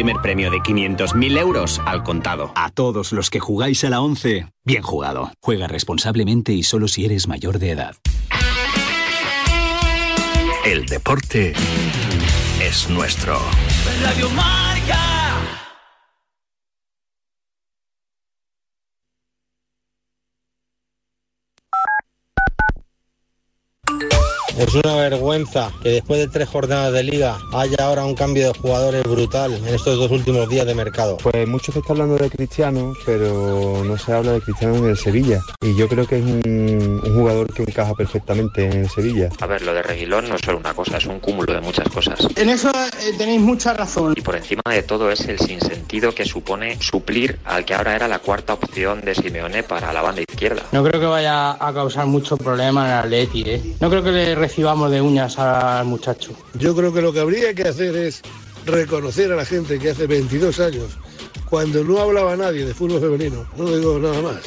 primer premio de 500.000 euros al contado. A todos los que jugáis a la 11, bien jugado. Juega responsablemente y solo si eres mayor de edad. El deporte es nuestro. Radio. Es una vergüenza que después de tres jornadas de liga haya ahora un cambio de jugadores brutal en estos dos últimos días de mercado. Pues mucho se está hablando de Cristiano, pero no se habla de Cristiano en el Sevilla. Y yo creo que es un, un jugador que encaja perfectamente en el Sevilla. A ver, lo de Reguilón no es solo una cosa, es un cúmulo de muchas cosas. En eso eh, tenéis mucha razón. Y por encima de todo es el sinsentido que supone suplir al que ahora era la cuarta opción de Simeone para la banda izquierda. No creo que vaya a causar mucho problema en el Atleti, ¿eh? No creo que le recibamos de uñas al muchacho. Yo creo que lo que habría que hacer es reconocer a la gente que hace 22 años, cuando no hablaba nadie de fútbol femenino, no digo nada más.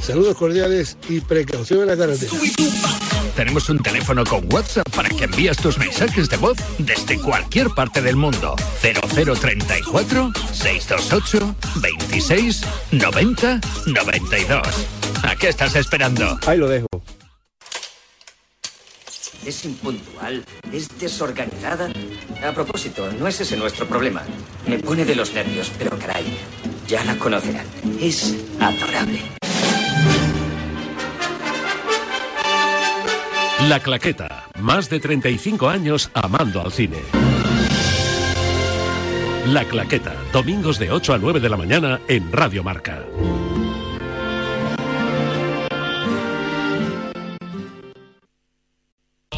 Saludos cordiales y precaución en la carretera. Tenemos un teléfono con WhatsApp para que envíes tus mensajes de voz desde cualquier parte del mundo. 0034 628 26 90 92. ¿A qué estás esperando? Ahí lo dejo. Es impuntual, es desorganizada. A propósito, no es ese nuestro problema. Me pone de los nervios, pero caray, ya la conocerán. Es adorable. La Claqueta. Más de 35 años amando al cine. La Claqueta. Domingos de 8 a 9 de la mañana en Radio Marca.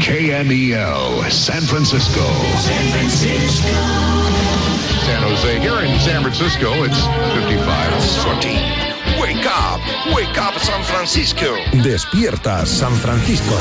KMEL, San Francisco. San Francisco. San Jose. Here in San Francisco, it's 55. 14. Wake up, wake up San Francisco. Despierta San Francisco.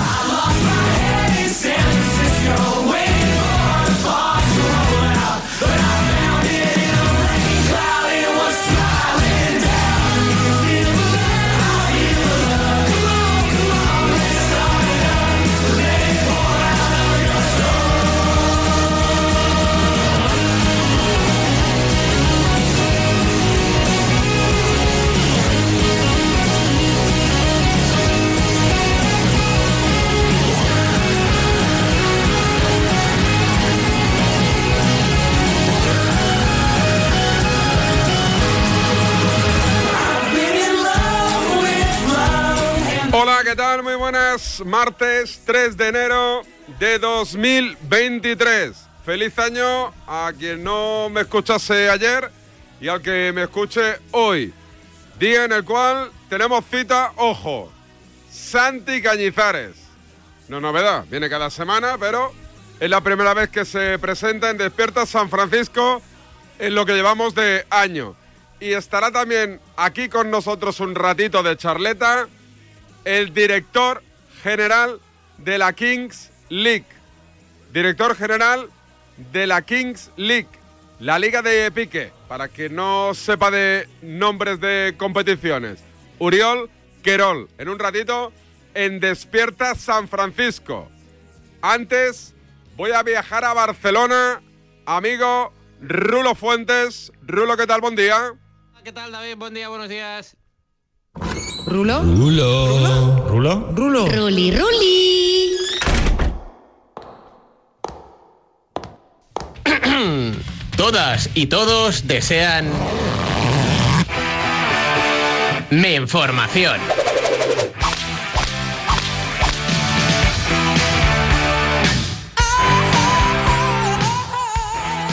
Martes 3 de enero de 2023. Feliz año a quien no me escuchase ayer y al que me escuche hoy. Día en el cual tenemos cita, ojo, Santi Cañizares. No es novedad, viene cada semana, pero es la primera vez que se presenta en Despierta San Francisco en lo que llevamos de año. Y estará también aquí con nosotros un ratito de charleta el director general de la Kings League. Director general de la Kings League, la liga de pique, para que no sepa de nombres de competiciones. Uriol Querol, en un ratito en Despierta San Francisco. Antes voy a viajar a Barcelona, amigo Rulo Fuentes. Rulo, ¿qué tal? Buen día. ¿Qué tal, David? Buen día, buenos días. ¿Rulo? Rulo. ¿Rulo? Rulo. Ruli, Ruli. Todas y todos desean... Mi información.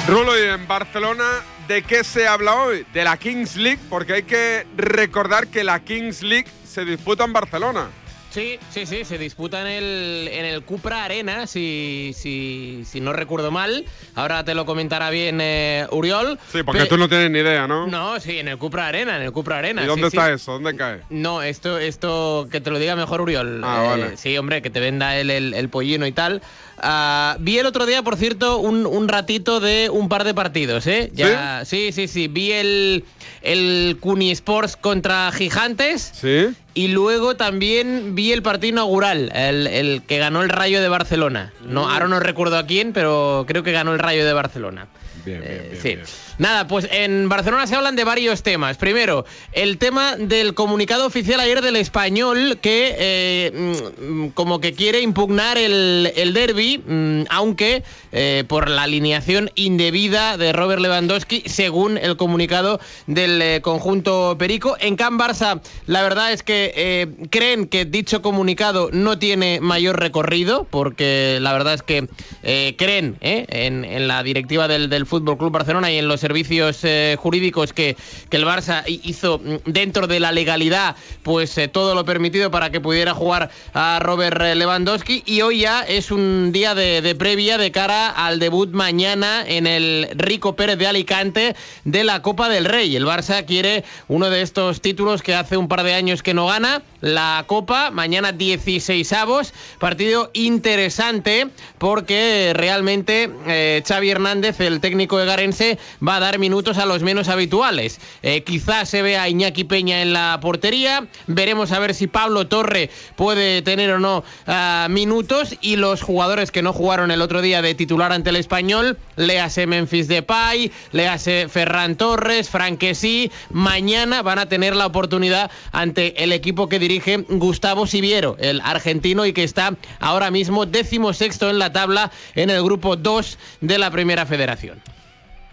Rulo, y en Barcelona, ¿de qué se habla hoy? De la Kings League, porque hay que recordar que la Kings League se disputa en Barcelona. Sí, sí, sí, se disputa en el, en el Cupra Arena, si, si, si no recuerdo mal. Ahora te lo comentará bien eh, Uriol. Sí, porque Pe- tú no tienes ni idea, ¿no? No, sí, en el Cupra Arena, en el Cupra Arena. ¿Y dónde sí. está eso? ¿Dónde cae? No, esto, esto que te lo diga mejor Uriol. Ah, Eh, vale. Sí, hombre, que te venda el, el, el pollino y tal. Ah, vi el otro día, por cierto, un, un ratito de un par de partidos, ¿eh? Ya, ¿Sí? sí, sí, Vi el, el Cuni Sports contra Gigantes. Sí. Y luego también vi el partido inaugural, el, el que ganó el Rayo de Barcelona. No, ahora no recuerdo a quién, pero creo que ganó el Rayo de Barcelona. Bien, bien, Eh, bien, sí. bien. Nada, pues en Barcelona se hablan de varios temas. Primero, el tema del comunicado oficial ayer del español que eh, mm, como que quiere impugnar el, el derby, mm, aunque eh, por la alineación indebida de Robert Lewandowski, según el comunicado del eh, conjunto Perico. En Can Barça, la verdad es que creen que dicho comunicado no tiene mayor recorrido, porque la verdad es que eh, creen eh, en, en la directiva del, del Fútbol Club Barcelona y en los servicios eh, jurídicos que, que el Barça hi- hizo mm, dentro de la legalidad, pues eh, todo lo permitido para que pudiera jugar a Robert Lewandowski. Y hoy ya es un día de, de previa de cara al debut mañana en el Rico Pérez de Alicante de la Copa del Rey. El Barça quiere uno de estos títulos que hace un par de años que no gana, la Copa, mañana 16 avos, partido interesante porque realmente eh, Xavi Hernández, el técnico de Garense, va a dar minutos a los menos habituales. Eh, quizás se vea Iñaki Peña en la portería, veremos a ver si Pablo Torre puede tener o no ah, minutos y los jugadores que no jugaron el otro día de titular ante el español, léase Memphis Depay, léase Ferran Torres, Franquesí, mañana van a tener la oportunidad ante el equipo que dirige Gustavo Siviero, el argentino y que está ahora mismo décimo sexto en la tabla en el grupo 2 de la Primera Federación.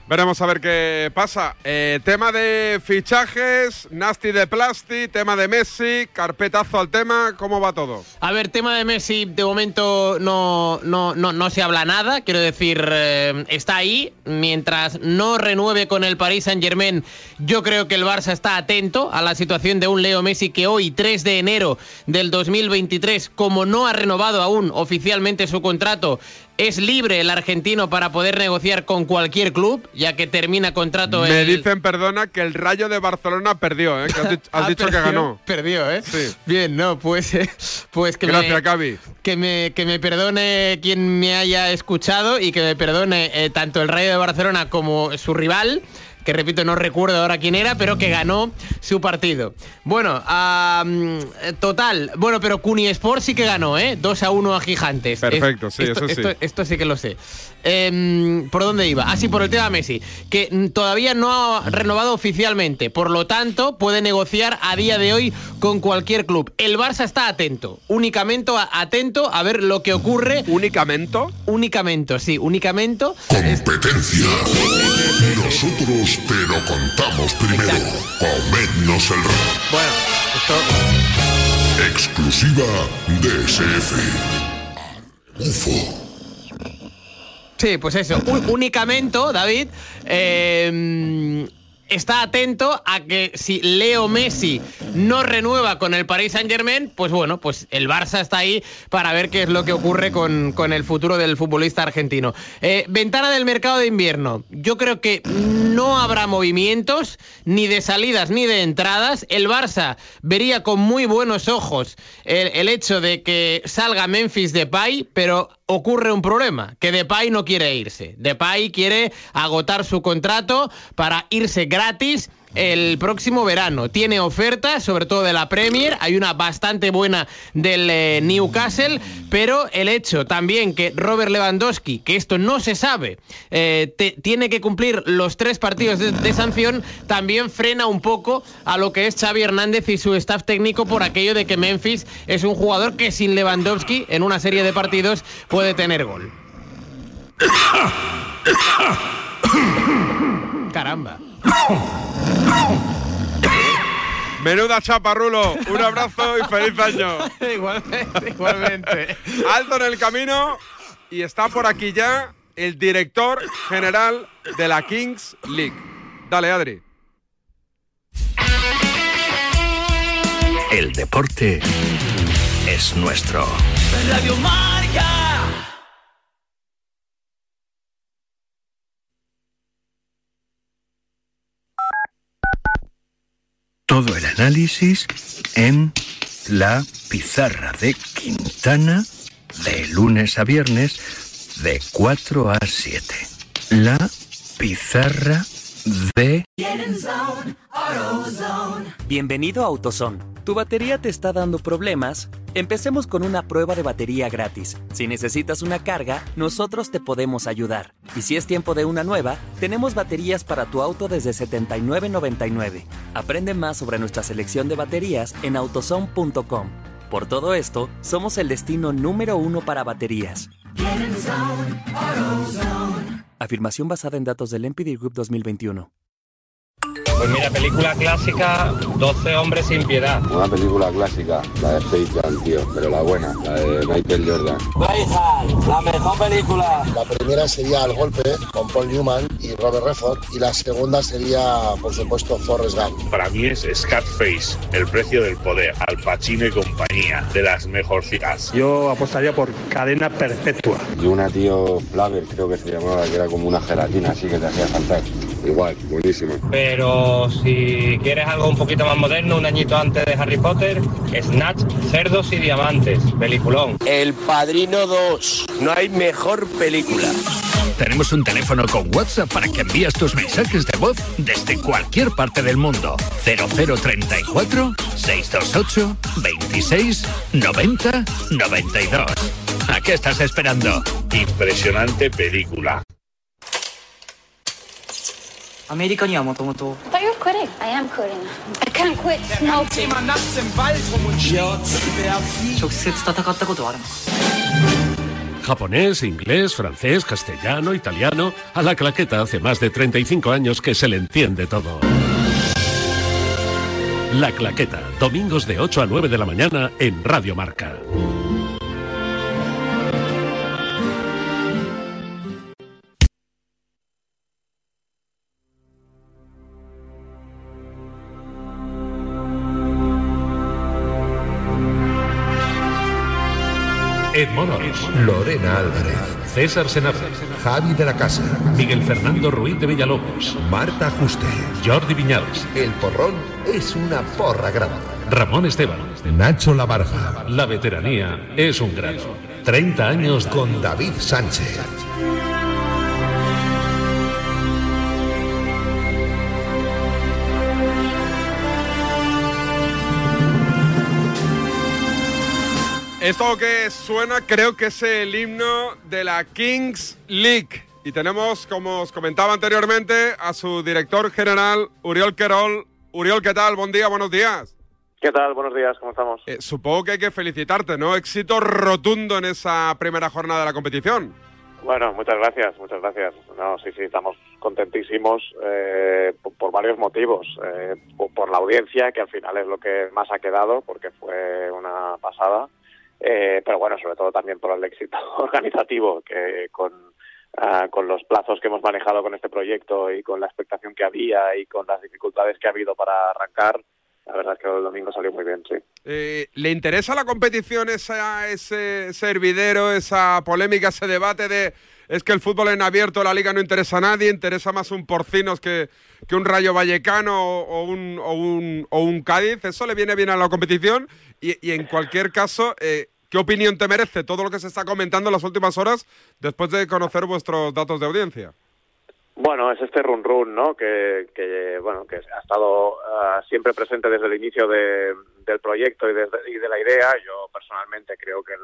Veremos a ver qué pasa. Eh, tema de fichajes, Nasty de Plasti, tema de Messi, carpetazo al tema, ¿cómo va todo? A ver, tema de Messi, de momento no, no, no, no se habla nada. Quiero decir, eh, está ahí. Mientras no renueve con el Paris Saint Germain, yo creo que el Barça está atento a la situación de un Leo Messi que hoy, 3 de enero del 2023, como no ha renovado aún oficialmente su contrato, es libre el argentino para poder negociar con cualquier club, ya que termina contrato Me el- dicen, perdona, que el Rayo de Barcelona perdió, ¿eh? Que has, dicho- has Ah, que ganó. Perdió, ¿eh? Sí. Bien, no, pues, eh, pues que Gracias, me, que me que me perdone quien me haya escuchado y que me perdone eh, tanto el Rayo de Barcelona como su rival. Que repito, no recuerdo ahora quién era, pero que ganó su partido. Bueno, eh, total. Bueno, pero Cuni Sport sí que ganó, ¿eh? 2 a 1 a Gigantes. Perfecto, sí, esto, eso sí. esto- esto sí que lo sé. Em, ¿Por dónde iba? Ah, sí, por el tema Messi, que todavía no ha renovado oficialmente, por lo tanto puede negociar a día de hoy con cualquier club. El Barça está atento, únicamente atento a ver lo que ocurre. ¿Únicamente? Únicamente, sí, únicamente. Competencia. Nosotros te lo contamos primero. Comednos el rabo. Bueno, esto... Exclusiva DSF. UFO. Sí, pues eso, únicamente, David, eh, está atento a que si Leo Messi no renueva con el Paris Saint Germain, pues bueno, pues el Barça está ahí para ver qué es lo que ocurre con, con el futuro del futbolista argentino. Eh, ventana del mercado de invierno. Yo creo que no habrá movimientos, ni de salidas ni de entradas. El Barça vería con muy buenos ojos el, el hecho de que salga Memphis Depay, pero ocurre un problema, que Depay no quiere irse. Depay quiere agotar su contrato para irse gratis el próximo verano. Tiene ofertas, sobre todo de la Premier, hay una bastante buena del eh, Newcastle, pero el hecho también que Robert Lewandowski, que esto no se sabe, eh, tiene que cumplir los tres partidos de, de sanción, también frena un poco a lo que es Xavi Hernández y su staff técnico por aquello de que Memphis es un jugador que sin Lewandowski en una serie de partidos puede tener gol. Caramba. Menuda chapa, Rulo. Un abrazo y feliz año. igualmente, igualmente. Alto en el camino y está por aquí ya el director general de la Kings League. Dale, Adri. El deporte es nuestro. Radio Marca. Todo el análisis en la pizarra de Quintana de lunes a viernes de 4 a 7. La pizarra de... Bienvenido a AutoZone. ¿Tu batería te está dando problemas? Empecemos con una prueba de batería gratis. Si necesitas una carga, nosotros te podemos ayudar. Y si es tiempo de una nueva, tenemos baterías para tu auto desde $79.99. Aprende más sobre nuestra selección de baterías en autozone.com. Por todo esto, somos el destino número uno para baterías. Afirmación basada en datos del NPD Group 2021. Pues mira, película clásica, 12 hombres sin piedad. Una película clásica, la de Jam, tío, pero la buena, la de Michael Jordan. la mejor película. La primera sería El Golpe, con Paul Newman y Robert Redford, y la segunda sería, por supuesto, Forrest Gump. Para mí es Scarface, El precio del poder, Al Pacino y compañía, de las mejorcitas. Yo apostaría por Cadena Perpetua. Y una, tío, Flaver, creo que se llamaba, que era como una gelatina, así que te hacía saltar. Igual, buenísimo. Pero si quieres algo un poquito más moderno, un añito antes de Harry Potter, Snatch, Cerdos y Diamantes, peliculón. El Padrino 2. No hay mejor película. Tenemos un teléfono con WhatsApp para que envíes tus mensajes de voz desde cualquier parte del mundo. 0034 628 26 90 92. ¿A qué estás esperando? Impresionante película. アメリカにはもともと But you're quitting. I am quitting. I can't quit smoking. 直接戦ったことはあるのか Japonés, inglés, francés, castellano, italiano. A la claqueta hace más de 35 años que se le entiende todo. La claqueta, domingos de 8 a 9 de la mañana en Radio Marca. Ed Monors, Lorena Álvarez, César Senabre, Javi de la Casa, Miguel Fernando Ruiz de Villalobos, Marta Juste, Jordi Viñals, El Porrón es una porra grande. Ramón Esteban, Nacho Labarja, La veteranía es un grado. 30 años con David Sánchez. Esto que suena creo que es el himno de la Kings League. Y tenemos, como os comentaba anteriormente, a su director general, Uriol Querol. Uriol, ¿qué tal? Buen día, buenos días. ¿Qué tal? Buenos días, ¿cómo estamos? Eh, supongo que hay que felicitarte, ¿no? Éxito rotundo en esa primera jornada de la competición. Bueno, muchas gracias, muchas gracias. No, sí, sí, estamos contentísimos eh, por, por varios motivos. Eh, por, por la audiencia, que al final es lo que más ha quedado, porque fue una pasada. Eh, pero bueno, sobre todo también por el éxito organizativo, que con, ah, con los plazos que hemos manejado con este proyecto y con la expectación que había y con las dificultades que ha habido para arrancar, la verdad es que el domingo salió muy bien, sí. Eh, ¿Le interesa la competición, esa, ese, hervidero, esa polémica, ese debate de es que el fútbol en abierto, la liga no interesa a nadie, interesa más un Porcinos que, que un Rayo Vallecano o, un, o, un, o un Cádiz? ¿Eso le viene bien a la competición? Y, y en cualquier caso, eh, ¿qué opinión te merece todo lo que se está comentando en las últimas horas después de conocer vuestros datos de audiencia? Bueno, es este run run, ¿no? Que, que bueno, que ha estado ah, siempre presente desde el inicio de, del proyecto y, desde- y de la idea. Yo personalmente creo que,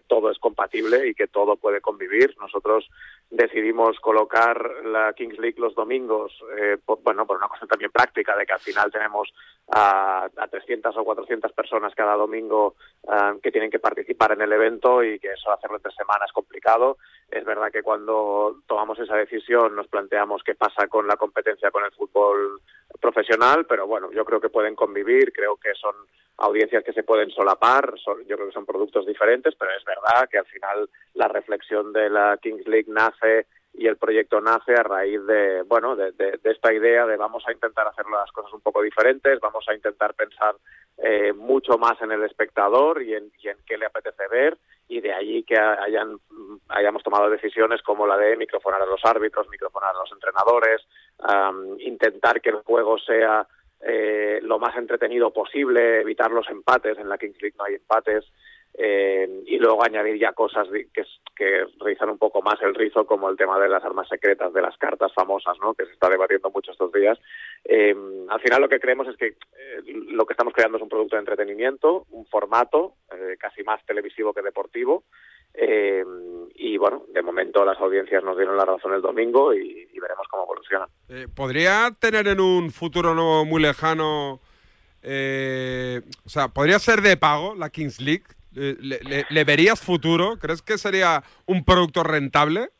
todo es compatible y que todo puede convivir. Nosotros decidimos colocar la Kings League los domingos, eh, por, bueno, por una cosa también práctica de que al final tenemos a, a 300 o 400 personas cada domingo ah, que tienen que participar en el evento y que eso hacerlo entre semana es complicado. Es verdad que cuando tomamos esa decisión nos planteamos qué pasa con la competencia con el fútbol profesional, pero bueno, yo creo que pueden convivir, creo que son audiencias que se pueden solapar, son- yo creo que son productos diferentes, pero es verdad que al final la reflexión de la Kings League nace y el proyecto nace a raíz de, bueno, de, de, de esta idea de vamos a intentar hacer las cosas un poco diferentes, vamos a intentar pensar eh, mucho más en el espectador y en, qué le apetece ver y de allí que hayan, hayamos tomado decisiones como la de microfonar a los árbitros, microfonar a los entrenadores, um, intentar que el juego sea eh, lo más entretenido posible, evitar los empates, en la Kings League no hay empates, eh, y luego añadir ya cosas que, que rizan un poco más el rizo, como el tema de las armas secretas, de las cartas famosas, ¿no? que se está debatiendo mucho estos días. Eh, al final lo que creemos es que eh, lo que estamos creando es un producto de entretenimiento, un formato casi más televisivo que deportivo. Y bueno, de momento las audiencias nos dieron la razón el domingo y, y veremos cómo evoluciona. ¿Podría tener en un futuro no muy lejano, o sea, podría ser de pago la Kings League? ¿Le, verías futuro? ¿Crees que sería un producto rentable?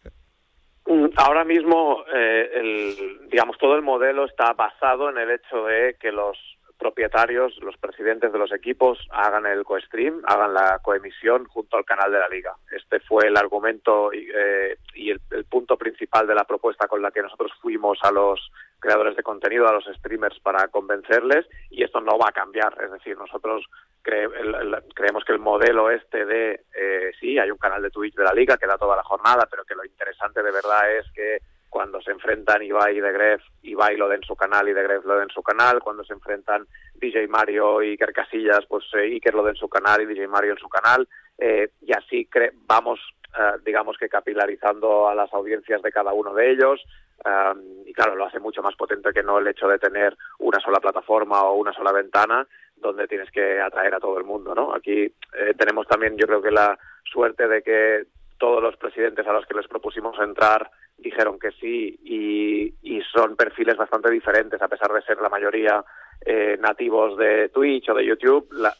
Mm, Ahora mismo, eh, digamos, todo el modelo está basado en el hecho de que los propietarios, los presidentes de los equipos hagan el co-stream, hagan la coemisión junto al canal de la liga. Este fue el argumento y, eh, y el, punto principal de la propuesta con la que nosotros fuimos a los creadores de contenido, a los streamers para convencerles y esto no va a cambiar. Es decir, nosotros cre- el- creemos que el modelo este de, eh, sí, hay un canal de Twitch de la liga que da toda la jornada, pero que lo interesante de verdad es que cuando se enfrentan Ibai y De Gref, Ibai lo den en su canal y De Gref lo den en su canal, cuando se enfrentan DJ Mario y Iker Casillas, pues eh, Iker lo den en su canal y DJ Mario en su canal, eh, y así cre- vamos, eh, digamos que capilarizando a las audiencias de cada uno de ellos, um, y claro, lo hace mucho más potente que no el hecho de tener una sola plataforma o una sola ventana donde tienes que atraer a todo el mundo, ¿no? Aquí eh, tenemos también, yo creo que la suerte de que todos los presidentes a los que les propusimos entrar dijeron que sí y, y son perfiles bastante diferentes, a pesar de ser la mayoría eh, nativos de Twitch o de YouTube, la-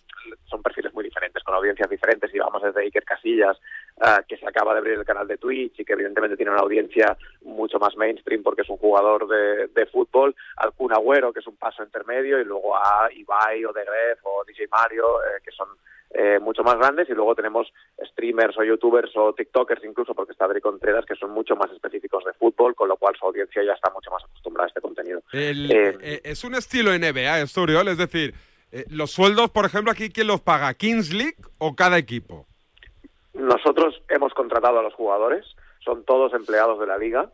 son perfiles muy diferentes, con audiencias diferentes, y vamos desde Iker Casillas, ah, que se acaba de abrir el canal de Twitch y que evidentemente tiene una audiencia mucho más mainstream porque es un jugador de, de fútbol, al Kun Agüero, que es un paso intermedio, y luego a Ibai o De Gref o DJ Mario, eh, que son eh, mucho más grandes y luego tenemos streamers o youtubers o tiktokers incluso porque está Adri Contreras que son mucho más específicos de fútbol con lo cual su audiencia ya está mucho más acostumbrada a este contenido El- Eh, eh, es un estilo NBA esto, Oriol, es decir, eh, los sueldos, por ejemplo, aquí, ¿quién los paga? ¿Kings League o cada equipo? nosotros hemos contratado a los jugadores son todos empleados de la liga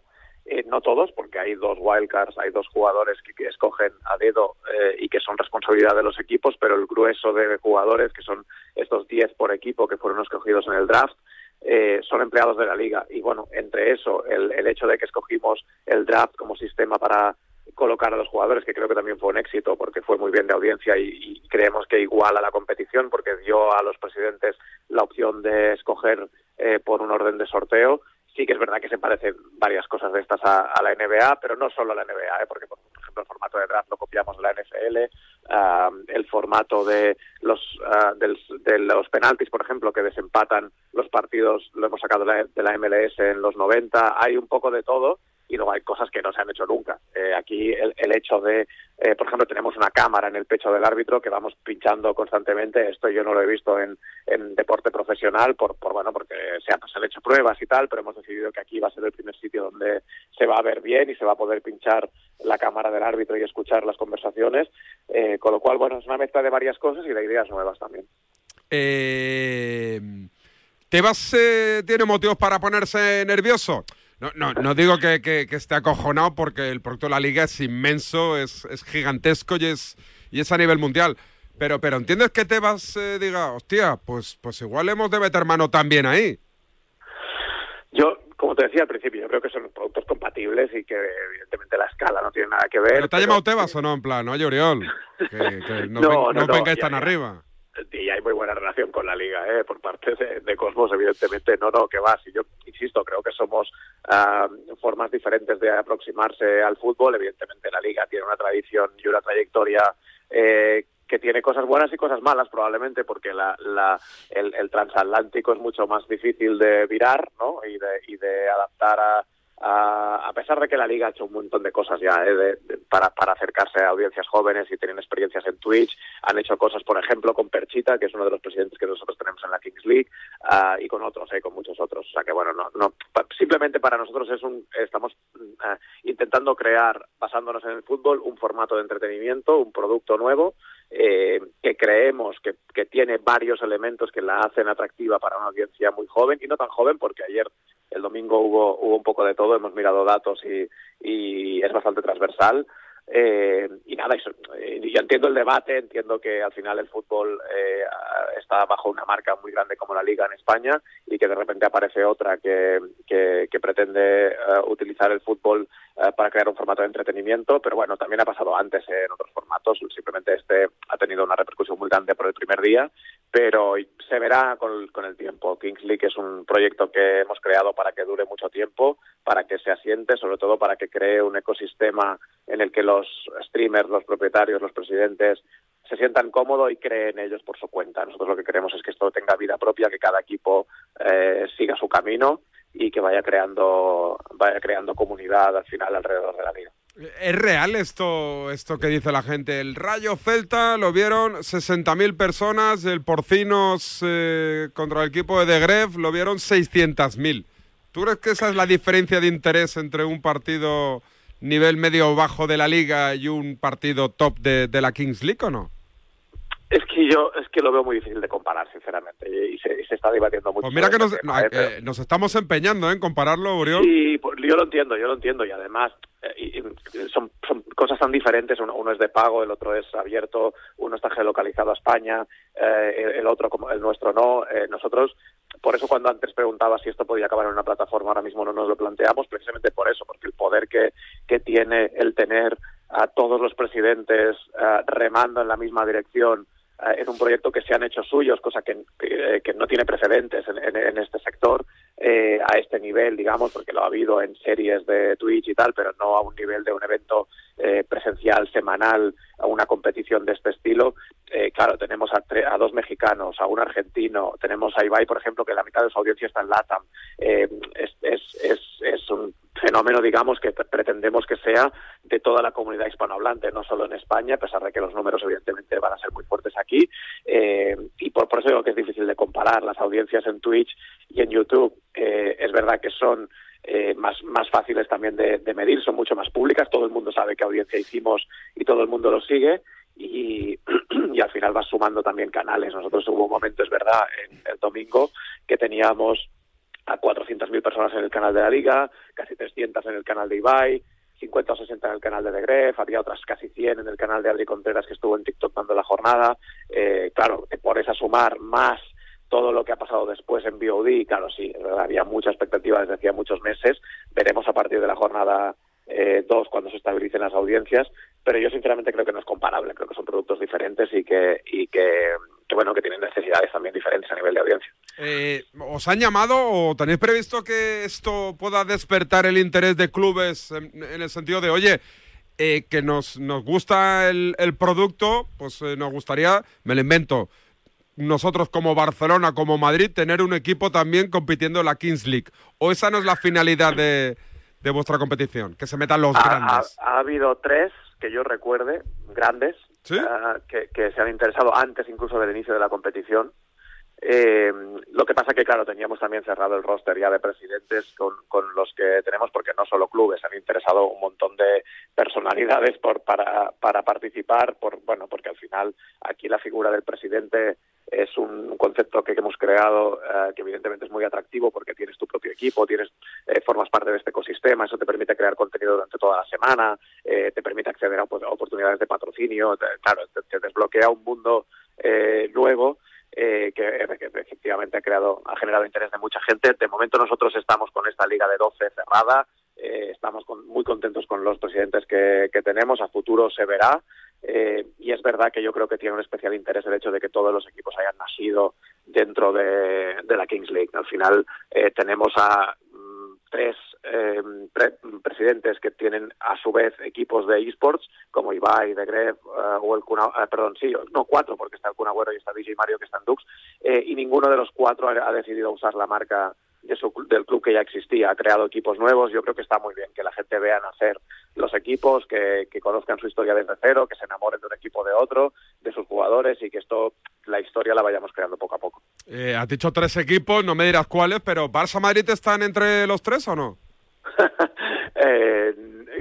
Eh, no todos, porque hay dos wildcards, hay dos jugadores que, escogen a dedo eh, y que son responsabilidad de los equipos, pero el grueso de jugadores, que son estos 10 por equipo que fueron escogidos en el draft, eh, son empleados de la liga. Y bueno, entre eso, el, hecho de que escogimos el draft como sistema para colocar a los jugadores, que creo que también fue un éxito porque fue muy bien de audiencia y, y creemos que iguala la competición porque dio a los presidentes la opción de escoger eh, por un orden de sorteo. Sí que es verdad que se parecen varias cosas de estas a, a la NBA, pero no solo a la NBA, ¿eh? porque por ejemplo el formato de draft lo copiamos de la NFL, ah, el formato de los ah, del- de los penaltis, por ejemplo, que desempatan los partidos, lo hemos sacado de la MLS en los 90, hay un poco de todo y luego hay cosas que no se han hecho nunca. Eh, aquí el, el hecho de, eh, por ejemplo, tenemos una cámara en el pecho del árbitro que vamos pinchando constantemente. Esto yo no lo he visto en, deporte profesional, por, por bueno, porque se, ha- se han hecho pruebas y tal, pero hemos decidido que aquí va a ser el primer sitio donde se va a ver bien y se va a poder pinchar la cámara del árbitro y escuchar las conversaciones. Eh, con lo cual, bueno, es una mezcla de varias cosas y de ideas nuevas también. Eh, ¿Tebas eh, tiene motivos para ponerse nervioso? No, no, no digo que, que- que esté acojonado porque el producto de la liga es inmenso, es, es gigantesco y es, y es a nivel mundial. Pero, pero ¿entiendes que Tebas eh, diga, hostia, pues, pues igual hemos de meter mano también ahí? Yo, como te decía al principio, yo creo que son productos compatibles y que evidentemente la escala no tiene nada que ver. ¿Pero te ha pero- llamado Tebas o no? En plan, oye, Oriol, que, que no, No, ven- no, no no, vengáis tan ya. arriba. Y hay muy buena relación con la liga, ¿eh? por parte de, de Cosmos, evidentemente. No, no, que va. Si yo insisto, creo que somos ah, formas diferentes de aproximarse al fútbol. Evidentemente, la liga tiene una tradición y una trayectoria eh, que tiene cosas buenas y cosas malas, probablemente, porque la, la, el, el transatlántico es mucho más difícil de virar ¿no? y, de, y de adaptar a, a, a pesar de que la liga ha hecho un montón de cosas ya ¿eh? de- para, para acercarse a audiencias jóvenes y tienen experiencias en Twitch, han hecho cosas, por ejemplo, con Perchita, que es uno de los presidentes que nosotros tenemos en la Kings League, ah, y con otros, ¿eh? con muchos otros. O sea que bueno, no, no, simplemente para nosotros es un, estamos ah, intentando crear, basándonos en el fútbol, un formato de entretenimiento, un producto nuevo eh, que creemos que, que tiene varios elementos que la hacen atractiva para una audiencia muy joven y no tan joven porque ayer el domingo hubo, hubo un poco de todo, hemos mirado datos y, y es bastante transversal. Eh, y nada, eso, eh, yo entiendo el debate, entiendo que al final el fútbol eh, está bajo una marca muy grande como la Liga en España y que de repente aparece otra que, que, que pretende eh, utilizar el fútbol eh, para crear un formato de entretenimiento, pero bueno, también ha pasado antes en otros formatos, simplemente este ha tenido una repercusión muy grande por el primer día, pero se verá con, con el tiempo. Kings League es un proyecto que hemos creado para que dure mucho tiempo, para que se asiente, sobre todo para que cree un ecosistema en el que los streamers, los propietarios, los presidentes se sientan cómodos y creen ellos por su cuenta. Nosotros lo que queremos es que esto tenga vida propia, que cada equipo eh, siga su camino y que vaya creando vaya creando comunidad al final alrededor de la liga. ¿Es real esto, esto que dice la gente? El Rayo Celta lo vieron 60.000 personas, el Porcinos eh, contra el equipo de De Gref lo vieron 600.000. ¿Tú crees que esa es la diferencia de interés entre un partido nivel medio o bajo de la liga y un partido top de, de la Kings League o no? Es que yo es que lo veo muy difícil de comparar, sinceramente, y se, y se está debatiendo mucho. Pues mira que este nos, tema, ¿eh? Pero- eh, nos estamos empeñando en compararlo, Oriol. Sí, pues, yo lo entiendo, yo lo entiendo y además eh, y- y son, son cosas tan diferentes, uno, uno es de pago, el otro es abierto, uno está geolocalizado a España, eh, el, el otro como el nuestro no. Eh, nosotros, por eso cuando antes preguntaba si esto podía acabar en una plataforma, ahora mismo no nos lo planteamos, precisamente por eso, porque el poder que, que tiene el tener a todos los presidentes eh, remando en la misma dirección eh, en un proyecto que se han hecho suyos, cosa que, que, que no tiene precedentes en, en- en este sector eh, a este nivel, digamos, porque lo ha habido en series de Twitch y tal, pero no a un nivel de un evento eh, presencial semanal, a una competición de este estilo. Eh, claro, tenemos a, tre- a dos mexicanos, a un argentino, tenemos a Ibai, por ejemplo, que la mitad de su audiencia está en LATAM. Eh, es, un fenómeno, digamos, que pre- pretendemos que sea de toda la comunidad hispanohablante, no solo en España, a pesar de que los números evidentemente van a ser muy fuertes aquí. Eh, y por, por eso digo que es difícil de comparar las audiencias en Twitch y en YouTube. Eh, es verdad que son eh, más, más fáciles también de, medir, son mucho más públicas, todo el mundo sabe qué audiencia hicimos y todo el mundo lo sigue. Y, al final vas sumando también canales. Nosotros hubo un momento, es verdad, el domingo que teníamos a 400.000 personas en el canal de la Liga, casi 300 en el canal de Ibai, 50 o 60 en el canal de The Gref, había otras casi 100 en el canal de Adri Contreras que estuvo en TikTok dando la jornada. Eh, claro, te pones a sumar más todo lo que ha pasado después en BOD, claro, sí, había mucha expectativa desde hacía muchos meses. Veremos a partir de la jornada 2 cuando se estabilicen las audiencias, pero yo sinceramente creo que no es comparable, creo que son productos diferentes y que, bueno, que tienen necesidades también diferentes a nivel de audiencia. Eh, ¿Os han llamado o tenéis previsto que esto pueda despertar el interés de clubes en, el sentido de, oye, eh, que nos, nos gusta el, el producto, pues eh, nos gustaría, me lo invento, nosotros como Barcelona, como Madrid, tener un equipo también compitiendo en la Kings League? ¿O esa no es la finalidad de, de vuestra competición? Que se metan los Ha, grandes. ha- ha habido tres que yo recuerde, grandes, ah, que, que se han interesado antes incluso del inicio de la competición. Eh, lo que pasa que, claro, teníamos también cerrado el roster ya de presidentes con, con los que tenemos, porque no solo clubes, han interesado un montón de personalidades por, para, para participar, por, bueno, porque al final aquí la figura del presidente es un concepto que hemos creado eh, que evidentemente es muy atractivo porque tienes tu propio equipo, tienes eh, formas parte de este ecosistema, eso te permite crear contenido durante toda la semana, eh, te permite acceder a, oportunidades de patrocinio, te- claro, te, te desbloquea un mundo eh, nuevo eh, que, que efectivamente ha creado ha generado interés de mucha gente. De momento nosotros estamos con esta liga de 12 cerrada, eh, estamos con- muy contentos con los presidentes que, que tenemos, a futuro se verá. eh, y es verdad que yo creo que tiene un especial interés el hecho de que todos los equipos hayan nacido dentro de, de la Kings League. Al final eh, tenemos a tres eh, pre- presidentes que tienen a su vez equipos de esports como Ibai, De Gref eh, o el Agüero, perdón, sí, no cuatro porque está el Kun y está DJ Mario que está Dux eh, y ninguno de los cuatro ha decidido usar la marca de su, del club que ya existía, ha creado equipos nuevos, yo creo que está muy bien que la gente vea nacer los equipos, que, que conozcan su historia desde cero, que se enamoren de un equipo de otro, de sus jugadores y que esto, la historia la vayamos creando poco a poco. Eh, has dicho tres equipos, no me dirás cuáles, pero Barça Madrid están entre los tres o no? eh,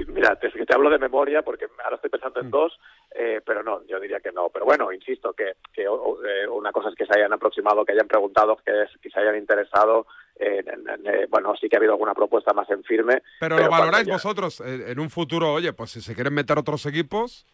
mira, te, te, hablo de memoria porque ahora estoy pensando en dos, eh, pero no, yo diría que no. Pero bueno, insisto que, que eh, una cosa es que se hayan aproximado, que hayan preguntado, que, que se hayan interesado. En, en, en, bueno, sí que ha habido alguna propuesta más en firme. Pero, pero lo valoráis ya... vosotros en un futuro, oye, pues si se quieren meter otros equipos.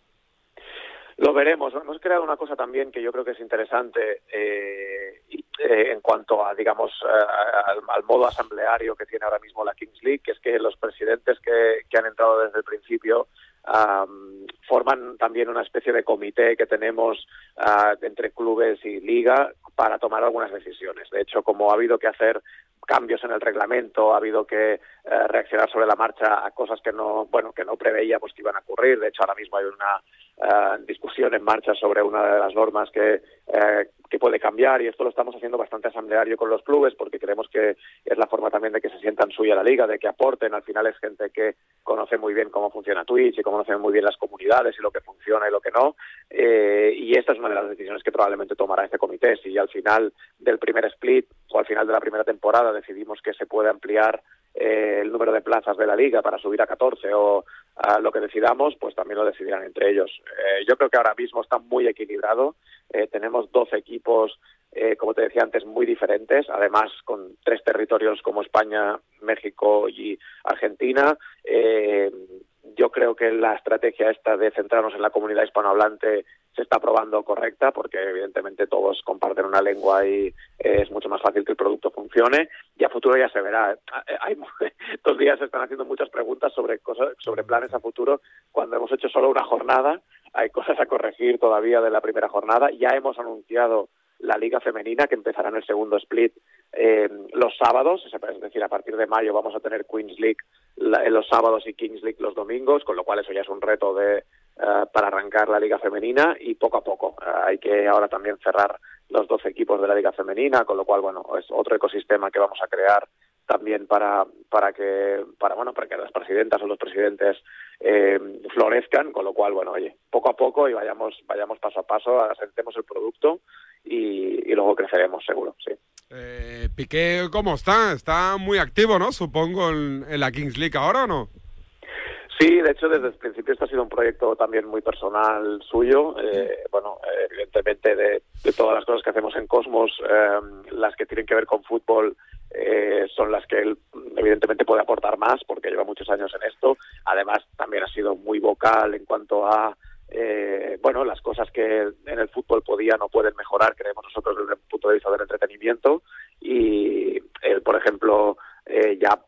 Lo veremos. Hemos creado una cosa también que yo creo que es interesante eh, eh, en cuanto a, digamos, eh, al, modo asambleario que tiene ahora mismo la Kings League, que es que los presidentes que, que han entrado desde el principio um, forman también una especie de comité que tenemos uh, entre clubes y liga para tomar algunas decisiones. De hecho, como ha habido que hacer cambios en el reglamento, ha habido que eh, reaccionar sobre la marcha a cosas que no, bueno, que no preveíamos que iban a ocurrir. De hecho, ahora mismo hay una uh, discusión en marcha sobre una de las normas que, uh, que puede cambiar y esto lo estamos haciendo bastante asambleario con los clubes porque creemos que es la forma también de que se sientan suya la liga, de que aporten. Al final es gente que conoce muy bien cómo funciona Twitch y conoce muy bien las comunidades y lo que funciona y lo que no. Eh, y esta es una de las decisiones que probablemente tomará este comité. Si al final del primer split o al final de la primera temporada decidimos que se puede ampliar eh, el número de plazas de la liga para subir a 14 o a lo que decidamos, pues también lo decidirán entre ellos. Eh, yo creo que ahora mismo está muy equilibrado. Eh, tenemos 12 equipos, eh, como te decía antes, muy diferentes, además con tres territorios como España, México y Argentina. Eh, yo creo que la estrategia esta de centrarnos en la comunidad hispanohablante se está probando correcta porque evidentemente todos comparten una lengua y es mucho más fácil que el producto funcione y a futuro ya se verá. Hay, estos días se están haciendo muchas preguntas sobre cosas, sobre planes a futuro cuando hemos hecho solo una jornada. Hay cosas a corregir todavía de la primera jornada. Ya hemos anunciado la liga femenina que empezará en el segundo split eh, los sábados, es decir, a partir de mayo vamos a tener Queens League la, los sábados y Kings League los domingos, con lo cual eso ya es un reto de uh, para arrancar la liga femenina y poco a poco. Uh, hay que ahora también cerrar los 12 equipos de la liga femenina, con lo cual bueno es otro ecosistema que vamos a crear también para para que para bueno para que las presidentas o los presidentes eh, florezcan con lo cual bueno oye poco a poco y vayamos vayamos paso a paso asentemos el producto y, luego creceremos seguro sí. Eh, Piqué cómo está está muy activo no supongo en la Kings League ahora o no Sí, de hecho, desde el principio esto ha sido un proyecto también muy personal suyo. Eh, bueno, evidentemente de, de, todas las cosas que hacemos en Cosmos, eh, las que tienen que ver con fútbol eh, son las que él evidentemente puede aportar más porque lleva muchos años en esto. Además, también ha sido muy vocal en cuanto a eh, bueno, las cosas que en el fútbol podían o pueden mejorar, creemos nosotros desde el punto de vista del entretenimiento. Y él, por ejemplo, eh, ya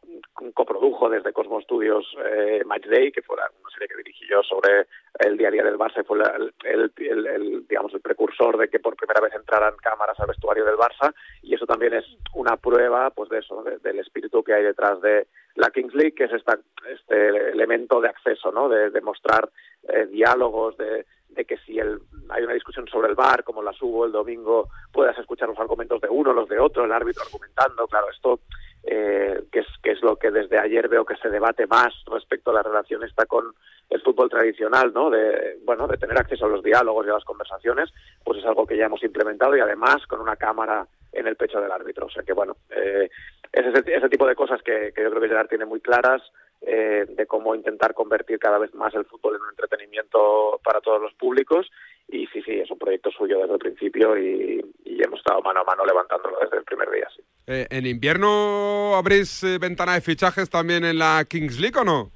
coprodujo desde Cosmos Studios eh, Match Day, que fue una serie que dirigí yo sobre el día a día del Barça, fue el, el, el, digamos, el precursor de que por primera vez entraran cámaras al vestuario del Barça, y eso también es una prueba pues de eso, de, del espíritu que hay detrás de la Kings League, que es esta, este elemento de acceso, ¿no? de, de mostrar eh, diálogos, de, de que si el, hay una discusión sobre el bar, como la subo el domingo, puedas escuchar los argumentos de uno, los de otro, el árbitro argumentando, claro, esto eh, que, es, que es lo que desde ayer veo que se debate más respecto a la relación esta con el fútbol tradicional, ¿no? De, bueno, de tener acceso a los diálogos y a las conversaciones, pues es algo que ya hemos implementado y además con una cámara en el pecho del árbitro. O sea que, bueno, eh, es ese, ese tipo de cosas que, yo creo que Gerard tiene muy claras, eh, de cómo intentar convertir cada vez más el fútbol en un entretenimiento para todos los públicos. Y sí, sí, es un proyecto suyo desde el principio y, y hemos estado mano a mano levantándolo desde el primer día. Sí. Eh, ¿En invierno abrís eh, ventana de fichajes también en la Kings League o no?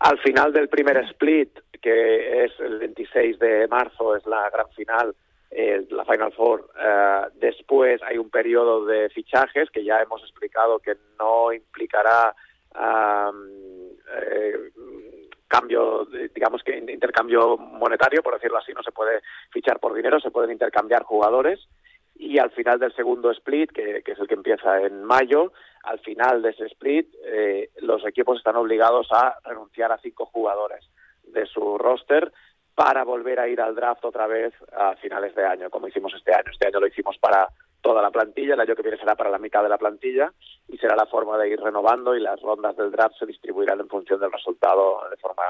Al final del primer split, que es el 26 de marzo, es la gran final, eh, la Final Four. Uh, después hay un periodo de fichajes que ya hemos explicado que no implicará um, eh, cambio, digamos que intercambio monetario, por decirlo así, no se puede fichar por dinero, se pueden intercambiar jugadores y al final del segundo split, que, es el que empieza en mayo, al final de ese split, eh, los equipos están obligados a renunciar a cinco jugadores de su roster para volver a ir al draft otra vez a finales de año, como hicimos este año. Este año lo hicimos para toda la plantilla, el año que viene será para la mitad de la plantilla y será la forma de ir renovando y las rondas del draft se distribuirán en función del resultado de forma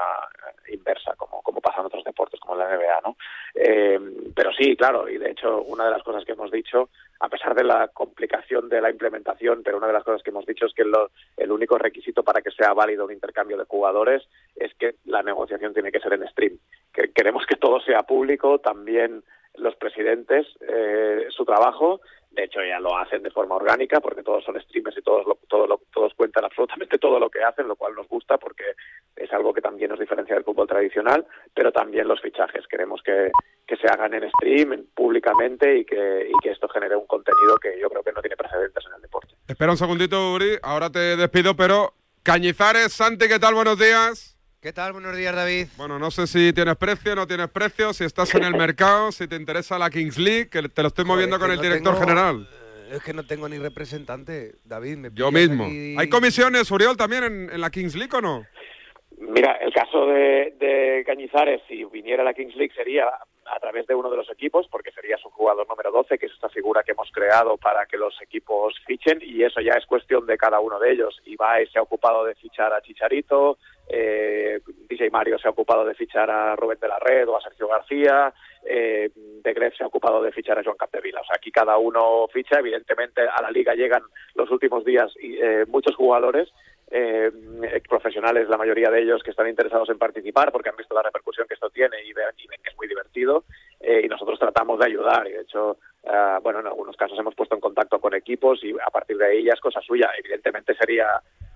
eh, inversa, como, como pasa en otros deportes, como la NBA, ¿no? Eh, pero sí, claro, y de hecho una de las cosas que hemos dicho, a pesar de la complicación de la implementación, pero una de las cosas que hemos dicho es que lo- el único requisito para que sea válido un intercambio de jugadores es que la negociación tiene que ser en stream. Que queremos que todo sea público, también los presidentes, eh, su trabajo. De hecho, ya lo hacen de forma orgánica porque todos son streamers y todos, lo- todo lo- todos cuentan absolutamente todo lo que hacen, lo cual nos gusta porque es algo que también nos diferencia del fútbol tradicional, pero también los fichajes. Queremos que, que se hagan en stream, en- públicamente y que, y que esto genere un contenido que yo creo que no tiene precedentes en el deporte. Espera un segundito, Uri. Ahora te despido, pero Cañizares, Santi, ¿qué tal? Buenos días. ¿Qué tal? Buenos días, David. Bueno, no sé si tienes precio, no tienes precio, si estás en el mercado, si te interesa la Kings League, que te lo estoy moviendo con el director tengo- general. Es que no tengo ni representante, David. Me Yo mismo. aquí- ¿Hay comisiones, Uriol, también en, en la Kings League o no? Mira, el caso de, de Cañizares, si viniera a la Kings League, sería a través de uno de los equipos, porque sería su jugador número 12, que es esta figura que hemos creado para que los equipos fichen, y eso ya es cuestión de cada uno de ellos. Ibai se ha ocupado de fichar a Chicharito, eh, DJ Mario se ha ocupado de fichar a Rubén de la Red o a Sergio García, eh, De Gref se ha ocupado de fichar a Joan Capdevila. O sea, aquí cada uno ficha, evidentemente a la liga llegan los últimos días eh, muchos jugadores eh, profesionales, la mayoría de ellos que están interesados en participar porque han visto la repercusión que esto tiene y ven, y ven que es muy divertido eh, y nosotros tratamos de ayudar y de hecho, ah, bueno, en algunos casos hemos puesto en contacto con equipos y a partir de ahí ya es cosa suya. Evidentemente sería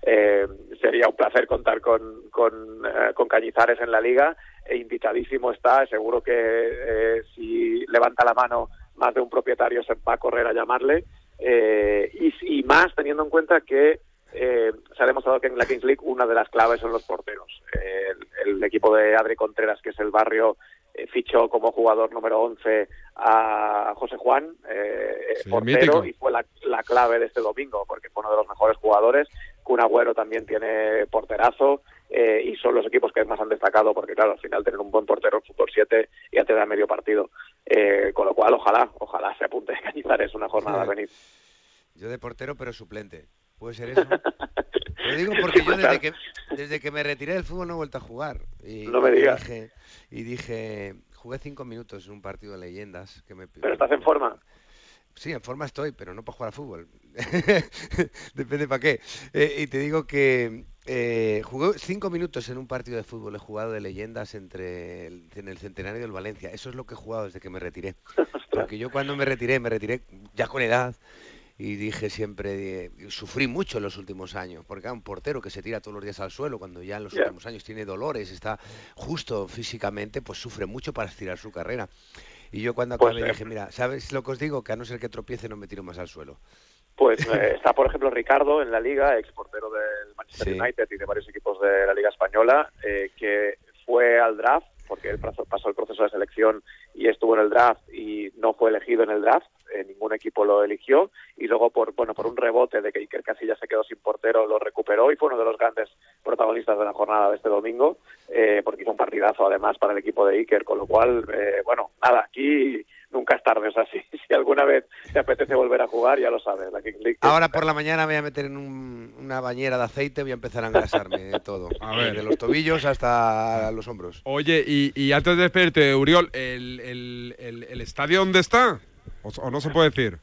eh, sería un placer contar con, con, eh, con Cañizares en la liga e invitadísimo está, seguro que eh, si levanta la mano más de un propietario se va a correr a llamarle eh, y más teniendo en cuenta que eh, se ha demostrado que en la Kings League una de las claves son los porteros. Eh, el, el equipo de Adri Contreras, que es el barrio, eh, fichó como jugador número 11 a José Juan, eh, Sí, portero, mítico. y fue la, la clave de este domingo, porque fue uno de los mejores jugadores. Kun Agüero también tiene porterazo, eh, y son los equipos que más han destacado, porque claro, al final tener un buen portero en fútbol 7 ya te da medio partido. Eh, con lo cual, ojalá, ojalá se apunte a Cañizares una jornada a venir. Yo de portero, pero suplente. ¿Puede ser eso? Lo digo porque yo desde que, desde que me retiré del fútbol no he vuelto a jugar. Y, No me digas. Dije, y dije, jugué cinco minutos en un partido de leyendas. Que me, Pero estás en forma. Sí, en forma estoy, pero no para jugar a fútbol. Depende para qué. Eh, y te digo que eh, jugué cinco minutos en un partido de fútbol. He jugado de leyendas entre el, en el centenario del Valencia. Eso es lo que he jugado desde que me retiré. Porque yo cuando me retiré, me retiré ya con edad. Y dije siempre, eh, sufrí mucho en los últimos años, porque un portero que se tira todos los días al suelo, cuando ya en los últimos años tiene dolores, está justo físicamente, pues sufre mucho para estirar su carrera. Y yo cuando Pues, acabé eh, dije, mira, ¿sabes lo que os digo? Que a no ser que tropiece no me tiro más al suelo. Pues eh, está, por ejemplo, Ricardo en la liga, ex portero del Manchester Sí. United y de varios equipos de la liga española, eh, que fue al draft, porque él pasó, pasó el proceso de selección y estuvo en el draft y no fue elegido en el draft, eh, ningún equipo lo eligió, y luego por bueno por un rebote de que Iker Casillas se quedó sin portero, lo recuperó y fue uno de los grandes protagonistas de la jornada de este domingo, eh, porque hizo un partidazo además para el equipo de Iker, con lo cual, eh, bueno, nada, aquí nunca es tarde, o sea, si, si alguna vez te apetece volver a jugar, ya lo sabes, la King League Ahora por la mañana me voy a meter en un- una bañera de aceite, voy a empezar a engrasarme de todo. A ver. Desde los tobillos hasta los hombros. Oye, y, y antes de despedirte, Uriol, ¿el, el, el, el estadio dónde está? ¿O, o no se puede decir?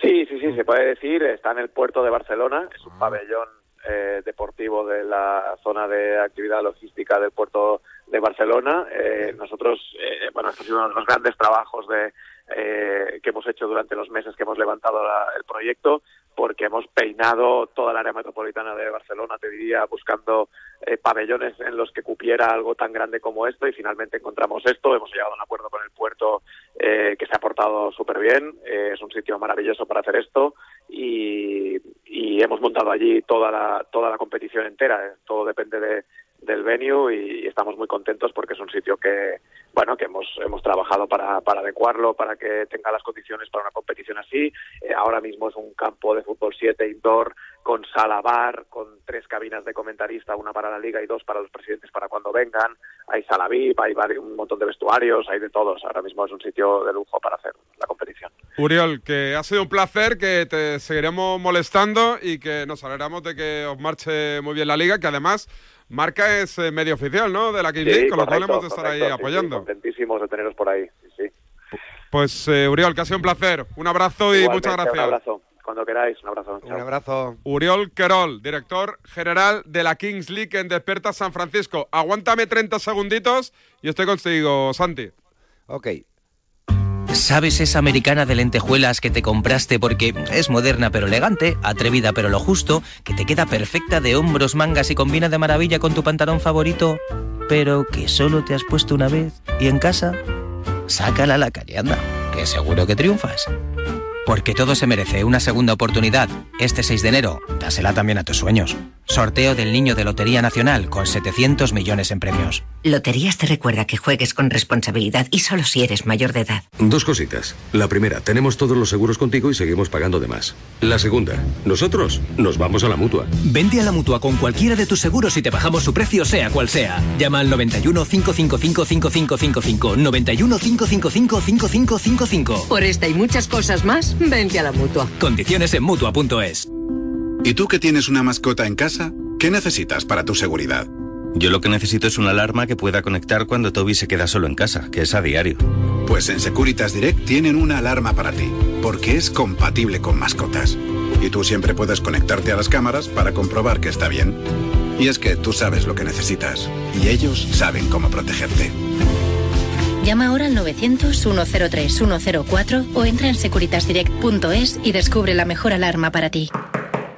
Sí, sí, sí, se puede decir. Está en el puerto de Barcelona. Es un pabellón eh, deportivo de la zona de actividad logística del puerto de Barcelona. Eh, nosotros, eh, bueno, este ha sido uno de los grandes trabajos de, eh, que hemos hecho durante los meses que hemos levantado la- el proyecto, porque hemos peinado toda el área metropolitana de Barcelona, te diría, buscando eh, pabellones en los que cupiera algo tan grande como esto y finalmente encontramos esto. Hemos llegado a un acuerdo con el puerto eh, que se ha portado súper bien. Eh, es un sitio maravilloso para hacer esto y, y hemos montado allí toda la, toda la competición entera. Todo depende de, del venue y estamos muy contentos porque es un sitio que bueno que hemos hemos trabajado para, para adecuarlo para que tenga las condiciones para una competición así Eh, ahora mismo es un campo de fútbol 7 indoor con Salabar, con tres cabinas de comentarista, una para la liga y dos para los presidentes para cuando vengan. Hay sala VIP, hay un montón de vestuarios, hay de todos. Ahora mismo es un sitio de lujo para hacer la competición. Uriol, que ha sido un placer, que te seguiremos molestando y que nos alegramos de que os marche muy bien la liga, que además Marca es eh, medio oficial, ¿no? De la Kings League, con lo cual hemos de estar ahí correcto, sí, sí, apoyando. contentísimos de teneros por ahí. Sí, sí. Pues eh, Uriol, que ha sido un placer. Un abrazo y Igualmente, muchas gracias. Un abrazo. Cuando queráis, un abrazo. Chao. abrazo. Uriol Querol, director general de la Kings League en Desperta San Francisco. Aguántame 30 segunditos y estoy contigo, Santi. Ok. ¿Sabes esa americana de lentejuelas que te compraste porque es moderna pero elegante, atrevida pero lo justo, que te queda perfecta de hombros, mangas y combina de maravilla con tu pantalón favorito, pero que solo te has puesto una vez y en casa? Sácala a la calle, anda, que seguro que triunfas. Porque todo se merece una segunda oportunidad. Este 6 de enero, dásela también a tus sueños. Sorteo del Niño de Lotería Nacional con 700 millones en premios. Loterías te recuerda que juegues con responsabilidad y solo si eres mayor de edad. Dos cositas. La primera, tenemos todos los seguros contigo y seguimos pagando de más. La segunda, nosotros nos vamos a la mutua. Vente a la mutua con cualquiera de tus seguros y te bajamos su precio, sea cual sea. Llama al 91 555 5555. 91 555 5555. Por esta y muchas cosas más, vente a la mutua. Condiciones en mutua.es. ¿Y tú que tienes una mascota en casa? ¿Qué necesitas para tu seguridad? Yo lo que necesito es una alarma que pueda conectar cuando Toby se queda solo en casa, que es a diario. Pues en Securitas Direct tienen una alarma para ti, porque es compatible con mascotas. Y tú siempre puedes conectarte a las cámaras para comprobar que está bien. Y es que tú sabes lo que necesitas, y ellos saben cómo protegerte. Llama ahora al 900-103-104 o entra en securitasdirect.es y descubre la mejor alarma para ti.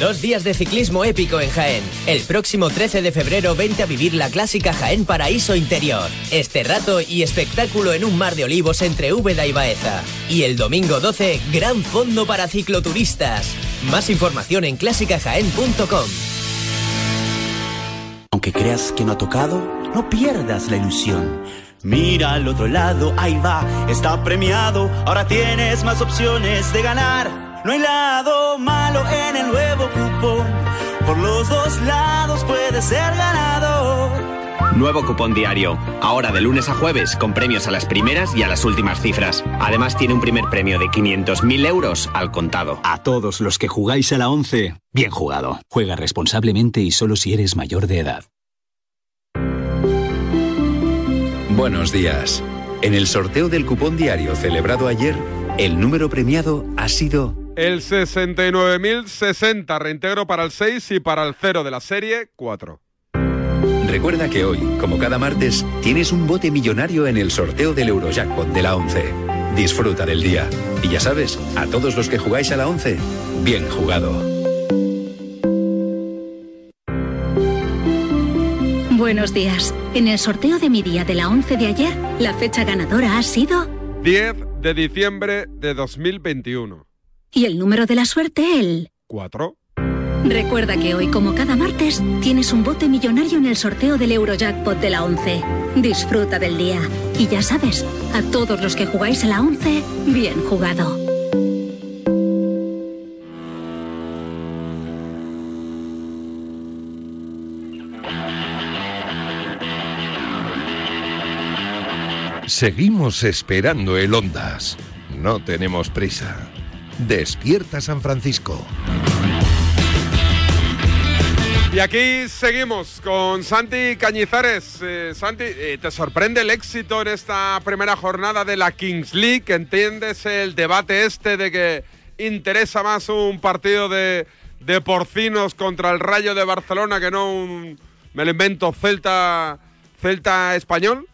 Dos días de ciclismo épico en Jaén. El próximo 13 de febrero vente a vivir la clásica Jaén Paraíso Interior. Este rato y espectáculo en un mar de olivos entre Úbeda y Baeza. Y el domingo 12, gran fondo para cicloturistas. Más información en clásicajaén.com. Aunque creas que no ha tocado, no pierdas la ilusión. Mira al otro lado, ahí va, está premiado. Ahora tienes más opciones de ganar. No hay lado malo en el nuevo cupón. Por los dos lados puedes ser ganador. Nuevo cupón diario. Ahora de lunes a jueves con premios a las primeras y a las últimas cifras. Además tiene un primer premio de 500.000 euros al contado. A todos los que jugáis a la 11, bien jugado. Juega responsablemente y solo si eres mayor de edad. Buenos días. En el sorteo del cupón diario celebrado ayer, el número premiado ha sido El 69.060, reintegro para el 6 y para el 0 de la serie 4. Recuerda que hoy, como cada martes, tienes un bote millonario en el sorteo del Eurojackpot de la 11. Disfruta del día. Y ya sabes, a todos los que jugáis a la 11, bien jugado. Buenos días. En el sorteo de mi día de la 11 de ayer, la fecha ganadora ha sido 10 de diciembre de 2021. Y el número de la suerte el 4. Recuerda que hoy, como cada martes, tienes un bote millonario en el sorteo del Eurojackpot de la 11. Disfruta del día. Y ya sabes, a todos los que jugáis a la 11, bien jugado. Seguimos esperando el Ondas. No tenemos prisa. Despierta San Francisco. Y aquí seguimos con Santi Cañizares. Eh, Santi, eh, ¿te sorprende el éxito en esta primera jornada de la Kings League? ¿Entiendes el debate este de que interesa más un partido de, porcinos contra el Rayo de Barcelona que no un, me lo invento, Celta, Celta español?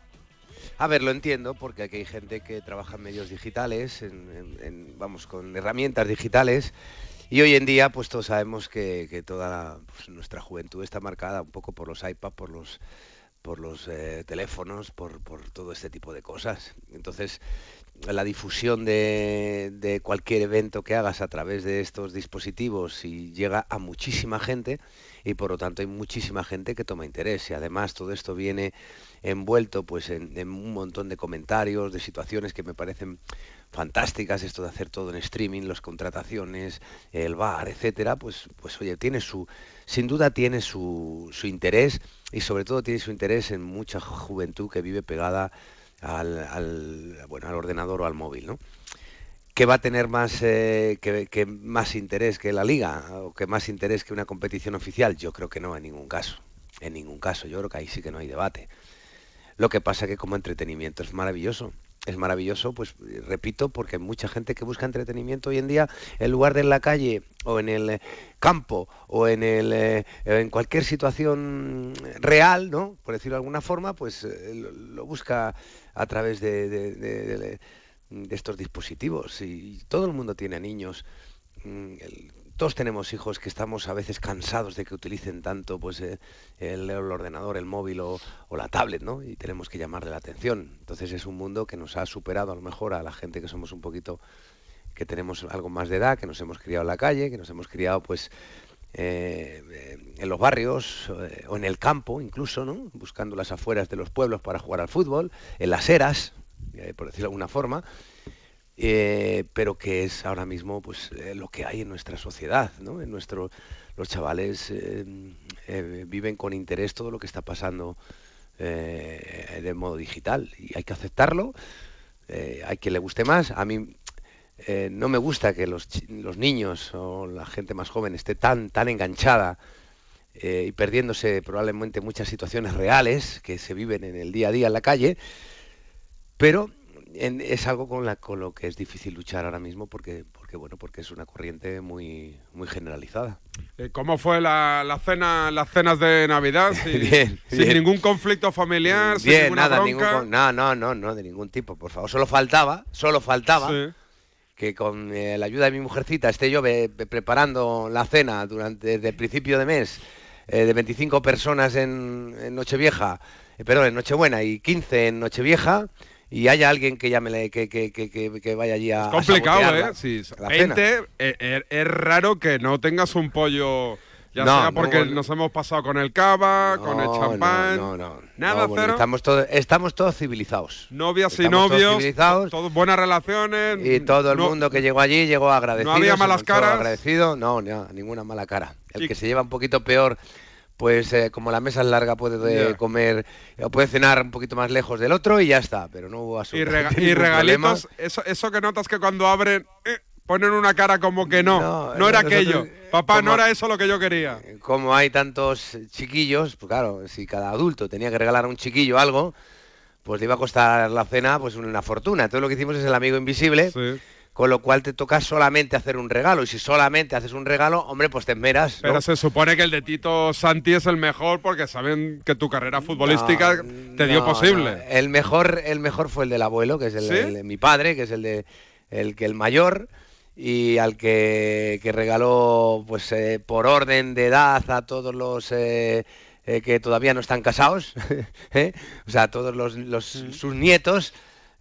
A ver, lo entiendo, porque aquí hay gente que trabaja en medios digitales, en, vamos, con herramientas digitales, y hoy en día, pues todos sabemos que, que toda pues, nuestra juventud está marcada un poco por los iPads, por los por los eh, teléfonos, por, por todo este tipo de cosas. Entonces, la difusión de, de cualquier evento que hagas a través de estos dispositivos y llega a muchísima gente y por lo tanto hay muchísima gente que toma interés y además todo esto viene envuelto pues en, un montón de comentarios, de situaciones que me parecen fantásticas, esto de hacer todo en streaming, las contrataciones, el bar, etcétera, pues, pues oye, tiene su, sin duda tiene su, su interés y sobre todo tiene su interés en mucha juventud que vive pegada al, al, bueno, al ordenador o al móvil, ¿no? que va a tener más eh, que, que más interés que la liga o que más interés que una competición oficial yo creo que no en ningún caso. En ningún caso. Yo creo que ahí sí que no hay debate lo que pasa que como entretenimiento es maravilloso es maravilloso, pues repito, porque hay mucha gente que busca entretenimiento hoy en día en lugar de en la calle o en el eh, campo o en el eh, en cualquier situación real, ¿no? Por decirlo de alguna forma, pues eh, lo, busca a través de, estos dispositivos y todo el mundo tiene niños. Mm, todos tenemos hijos que estamos a veces cansados de que utilicen tanto pues eh, el, ordenador, el móvil o, la tablet, ¿no? Y tenemos que llamarle la atención. Entonces es un mundo que nos ha superado a lo mejor a la gente que somos un poquito que tenemos algo más de edad, que nos hemos criado en la calle, que nos hemos criado pues eh, en los barrios eh, o en el campo incluso, ¿no? Buscando las afueras de los pueblos para jugar al fútbol, en las eras, por decirlo de alguna forma eh, pero que es ahora mismo pues eh, lo que hay en nuestra sociedad, ¿no? En nuestro, los chavales eh, viven con interés todo lo que está pasando de modo digital y hay que aceptarlo. Hay quien le guste más. A mí no me gusta que los, los, niños o la gente más joven esté tan tan enganchada y perdiéndose probablemente muchas situaciones reales que se viven en el día a día en la calle, pero en, es algo con, la, con lo que es difícil luchar ahora mismo porque, porque bueno, porque es una corriente muy, muy generalizada. Eh, ¿Cómo fue la, la, cena, las cenas de Navidad? Bien, sin bien. ningún conflicto familiar, bien, sin ninguna nada, bronca. ningún, no, no, no, no, de ningún tipo, por favor. Solo faltaba, solo faltaba sí. que con eh, la ayuda de mi mujercita esté yo be, be preparando la cena durante desde el principio de mes eh, de 25 personas en, en Nochevieja, eh, perdón, en Nochebuena y 15 en Nochevieja y haya alguien que llame que, que, que, que, vaya allí a. Es complicado, a ¿eh? Sí, la 20, es, es, raro que no tengas un pollo. Ya no, sea porque no, nos hemos pasado con el cava, no, con el champán. No, no, Nada, bueno, cero. Estamos, todo, estamos todos civilizados. Novias y novios. Todos civilizados. Todos buenas relaciones. Y todo el mundo que llegó allí llegó agradecido. No había malas caras. Agradecido. No, no, ninguna mala cara. El y... que se lleva un poquito peor pues eh, como la mesa es larga puede yeah. comer o puede cenar un poquito más lejos del otro y ya está, pero no hubo Y, rega y regalitos, eso, eso, que notas que cuando abren eh, ponen una cara como que no, no, no era aquello. Papá, como, no era eso lo que yo quería. Como hay tantos chiquillos, pues claro, si cada adulto tenía que regalar a un chiquillo algo, pues le iba a costar la cena pues una fortuna. Entonces lo que hicimos es el amigo invisible. Sí con lo cual te toca solamente hacer un regalo. Y si solamente haces un regalo, hombre, pues te esmeras. ¿no? Pero se supone que el de Tito Santi es el mejor porque saben que tu carrera futbolística no, te dio no, posible. El mejor, el mejor fue el del abuelo, que es el, ¿Sí? el de mi padre, que es el de el que el mayor y al que, que regaló pues eh, por orden de edad a todos los eh, eh, que todavía no están casados, ¿eh? o sea, todos los, los sus nietos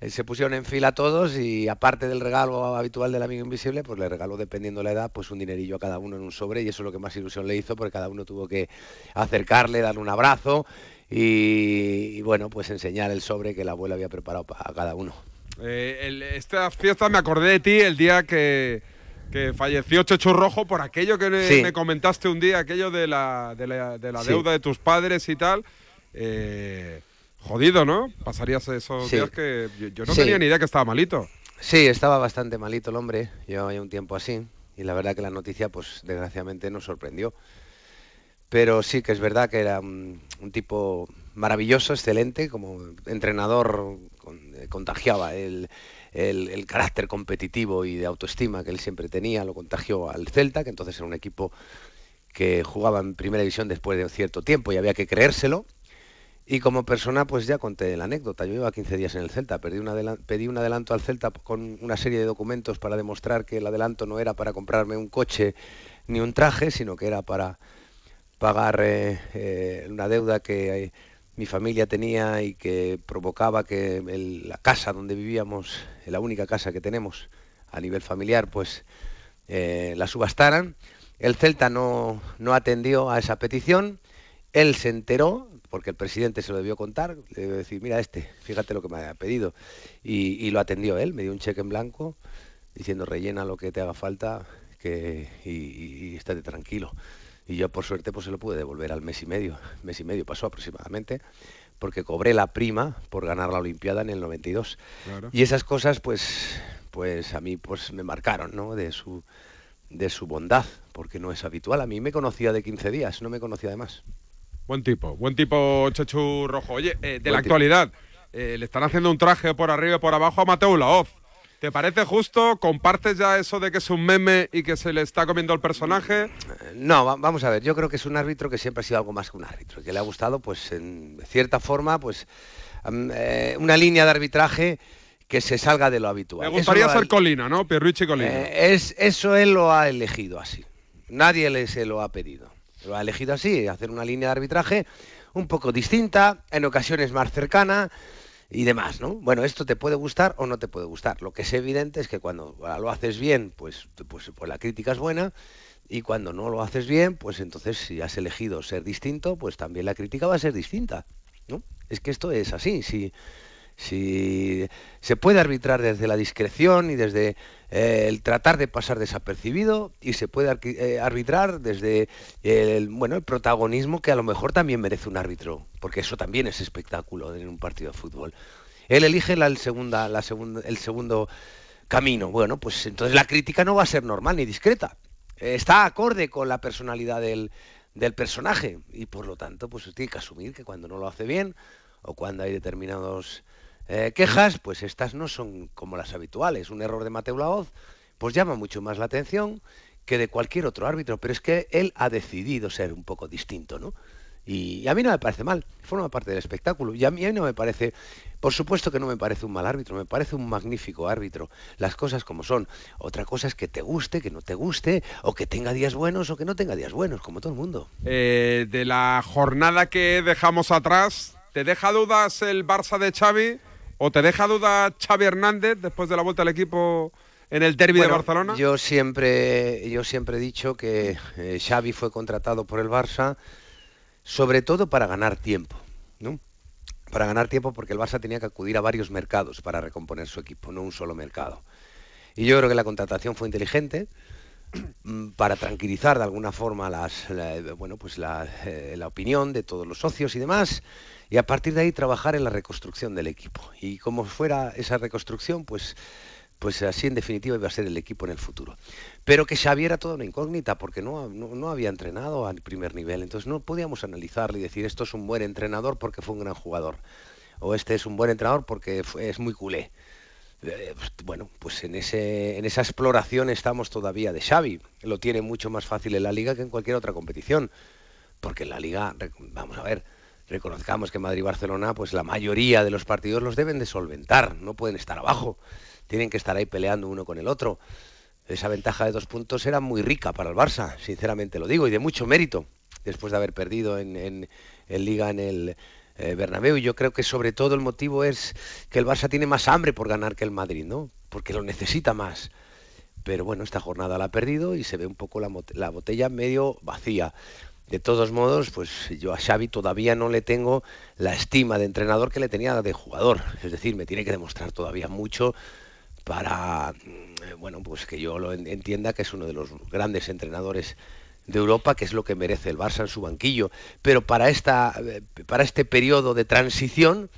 se pusieron en fila todos y aparte del regalo habitual del amigo invisible, pues le regaló dependiendo la edad, pues un dinerillo a cada uno en un sobre y eso es lo que más ilusión le hizo porque cada uno tuvo que acercarle, darle un abrazo y, y bueno, pues enseñar el sobre que el abuelo había preparado para cada uno. Eh, el, esta fiesta me acordé de ti el día que, que falleció Checho Rojo por aquello que sí. me comentaste un día, aquello de la, de la, de la sí. deuda de tus padres y tal. Eh, Jodido, ¿no? Pasarías esos sí. días que yo, yo no sí. tenía ni idea que estaba malito. Sí, estaba bastante malito el hombre, llevaba ya un tiempo así, y la verdad que la noticia, pues desgraciadamente nos sorprendió. Pero sí que es verdad que era un, un tipo maravilloso, excelente, como entrenador con, eh, contagiaba el, el, el, carácter competitivo y de autoestima que él siempre tenía, lo contagió al Celta, que entonces era un equipo que jugaba en primera división después de un cierto tiempo y había que creérselo y como persona, pues ya conté la anécdota. Yo iba 15 días en el Celta, pedí un, adelanto al Celta con una serie de documentos para demostrar que el adelanto no era para comprarme un coche ni un traje, sino que era para pagar eh, eh, una deuda que mi familia tenía y que provocaba que la casa donde vivíamos, la única casa que tenemos a nivel familiar, pues eh, la subastaran. El Celta no, no atendió a esa petición. Él se enteró, porque el presidente se lo debió contar, le debió decir, mira este, fíjate lo que me ha pedido. Y, y lo atendió él, me dio un cheque en blanco diciendo rellena lo que te haga falta que, y, y- y estate tranquilo. Y yo por suerte pues se lo pude devolver al mes y medio, mes y medio pasó aproximadamente, porque cobré la prima por ganar la Olimpiada en el 92. Claro. Y esas cosas pues pues a mí pues me marcaron, ¿no? De su de su bondad, porque no es habitual. A mí me conocía de 15 días, no me conocía de más. Buen tipo, buen tipo Chechu Rojo. Oye, eh, de Buen la tipo. actualidad, eh, le están haciendo un traje por arriba y por abajo a Mateo Laoz. ¿Te parece justo? ¿Compartes ya eso de que es un meme y que se le está comiendo el personaje? No, va- vamos a ver, yo creo que es un árbitro que siempre ha sido algo más que un árbitro, que le ha gustado, pues en cierta forma, pues eh, una línea de arbitraje que se salga de lo habitual. Me gustaría ha- ser Colina, ¿no? Pierluigi Colina. eh, es, eso él lo ha elegido así. Nadie le se lo ha pedido. Lo ha elegido así, hacer una línea de arbitraje un poco distinta, en ocasiones más cercana y demás, ¿no? Bueno, esto te puede gustar o no te puede gustar. Lo que es evidente es que cuando lo haces bien, pues, pues, pues la crítica es buena y cuando no lo haces bien, pues entonces si has elegido ser distinto, pues también la crítica va a ser distinta, ¿no? Es que esto es así, si si se puede arbitrar desde la discreción y desde eh, el tratar de pasar desapercibido y se puede eh, arbitrar desde el bueno el protagonismo que a lo mejor también merece un árbitro porque eso también es espectáculo en un partido de fútbol. Él elige la, el segunda la segunda el segundo camino. Bueno pues entonces la crítica no va a ser normal ni discreta. Está acorde con la personalidad del, del personaje y por lo tanto pues tiene que asumir que cuando no lo hace bien o cuando hay determinados eh, quejas, pues estas no son como las habituales. Un error de Mateo Laoz, pues llama mucho más la atención que de cualquier otro árbitro, pero es que él ha decidido ser un poco distinto, ¿no? Y a mí no me parece mal, forma parte del espectáculo. Y a mí no me parece, por supuesto que no me parece un mal árbitro, me parece un magnífico árbitro. Las cosas como son. Otra cosa es que te guste, que no te guste, o que tenga días buenos o que no tenga días buenos, como todo el mundo. Eh, de la jornada que dejamos atrás, ¿te deja dudas el Barça de Xavi o te deja dudas Xavi Hernández después de la vuelta al equipo en el derby de Barcelona? Yo siempre, yo siempre he dicho que eh, Xavi fue contratado por el Barça sobre todo para ganar tiempo, ¿no? Para ganar tiempo porque el Barça tenía que acudir a varios mercados para recomponer su equipo, no un solo mercado. Y yo creo que la contratación fue inteligente para tranquilizar de alguna forma las, la, bueno, pues la, eh, la opinión de todos los socios y demás, y a partir de ahí trabajar en la reconstrucción del equipo. Y como fuera esa reconstrucción, pues pues así en definitiva iba a ser el equipo en el futuro. Pero que Xavi era toda una incógnita porque no, no, no había entrenado al primer nivel, entonces no podíamos analizarle y decir esto es un buen entrenador porque fue un gran jugador, o este es un buen entrenador porque fue- es muy culé. Eh, pues, bueno, pues en, ese, en esa exploración estamos todavía de Xavi. Lo tiene mucho más fácil en la liga que en cualquier otra competición. Porque en la liga, vamos a ver, reconozcamos que Madrid y Barcelona, pues la mayoría de los partidos los deben de solventar, no pueden estar abajo. Tienen que estar ahí peleando uno con el otro. Esa ventaja de dos puntos era muy rica para el Barça, sinceramente lo digo, y de mucho mérito, después de haber perdido en, en- en Liga en el eh, Bernabéu. Yo creo que sobre todo el motivo es que el Barça tiene más hambre por ganar que el Madrid, ¿no? Porque lo necesita más. Pero bueno, esta jornada la ha perdido y se ve un poco la, la botella medio vacía. De todos modos, pues yo a Xavi todavía no le tengo la estima de entrenador que le tenía de jugador. Es decir, me tiene que demostrar todavía mucho para, mm, bueno, pues que yo lo en- entienda que es uno de los grandes entrenadores de Europa, que es lo que merece el Barça en su banquillo. Pero para, esta, para este periodo de transición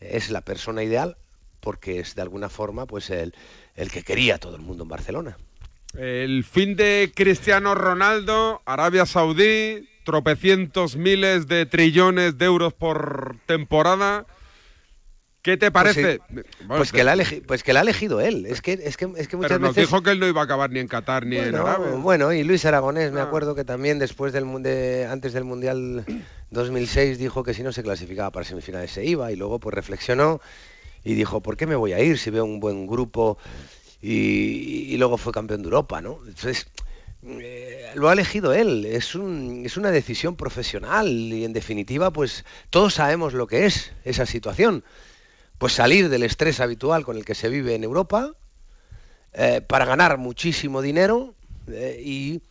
es la persona ideal porque es de alguna forma pues el, el que quería todo el mundo en Barcelona. El fin de Cristiano Ronaldo, Arabia Saudí, tropecientos miles de trillones de euros por temporada. ¿Qué te Pues parece? sí, Bueno, Pues, que la ha elegi- pues que la ha elegido él. Es que, es que, es que muchas pero nos veces... dijo que él no iba a acabar ni en Qatar ni en Arabia. bueno, y Luis Aragonés, me Ah. acuerdo que también después del de- antes del Mundial 2006 dijo que si no se clasificaba para semifinales se iba y luego pues reflexionó y dijo, ¿por qué me voy a ir si veo un buen grupo y, y luego fue campeón de Europa, ¿no? Entonces, eh, lo ha elegido él, es, un, es una decisión profesional y en definitiva pues todos sabemos lo que es esa situación. Pues salir del estrés habitual con el que se vive en Europa eh, para ganar muchísimo dinero eh, y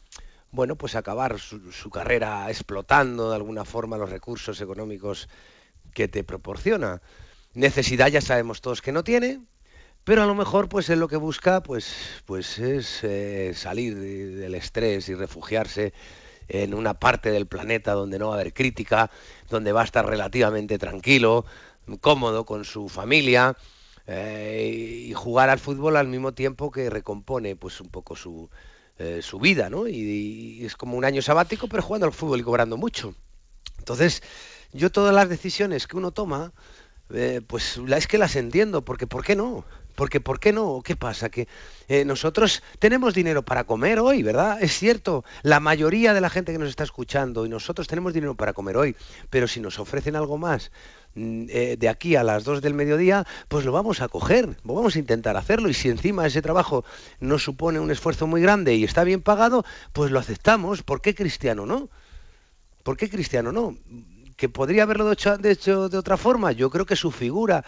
bueno pues acabar su, carrera explotando de alguna forma los recursos económicos que te proporciona. Necesidad ya sabemos todos que no tiene, pero a lo mejor pues él lo que busca pues pues es eh, salir de- del estrés y refugiarse en una parte del planeta donde no va a haber crítica donde va a estar relativamente tranquilo cómodo con su familia eh, y jugar al fútbol al mismo tiempo que recompone pues un poco su eh, su vida no y, es como un año sabático pero jugando al fútbol y cobrando mucho entonces yo todas las decisiones que uno toma eh, pues es que las entiendo, porque ¿por qué no? Porque ¿por qué no? ¿Qué pasa? Que nosotros tenemos dinero para comer hoy, ¿verdad? Es cierto, la mayoría de la gente que nos está escuchando y nosotros tenemos dinero para comer hoy, pero si nos ofrecen algo más eh, de aquí a las 2 del mediodía, pues lo vamos a coger, vamos a intentar hacerlo y si encima ese trabajo nos supone un esfuerzo muy grande y está bien pagado, pues lo aceptamos. ¿Por qué cristiano no? ¿Por qué Cristiano no? ¿Que podría haberlo hecho, de hecho de otra forma? Yo creo que su figura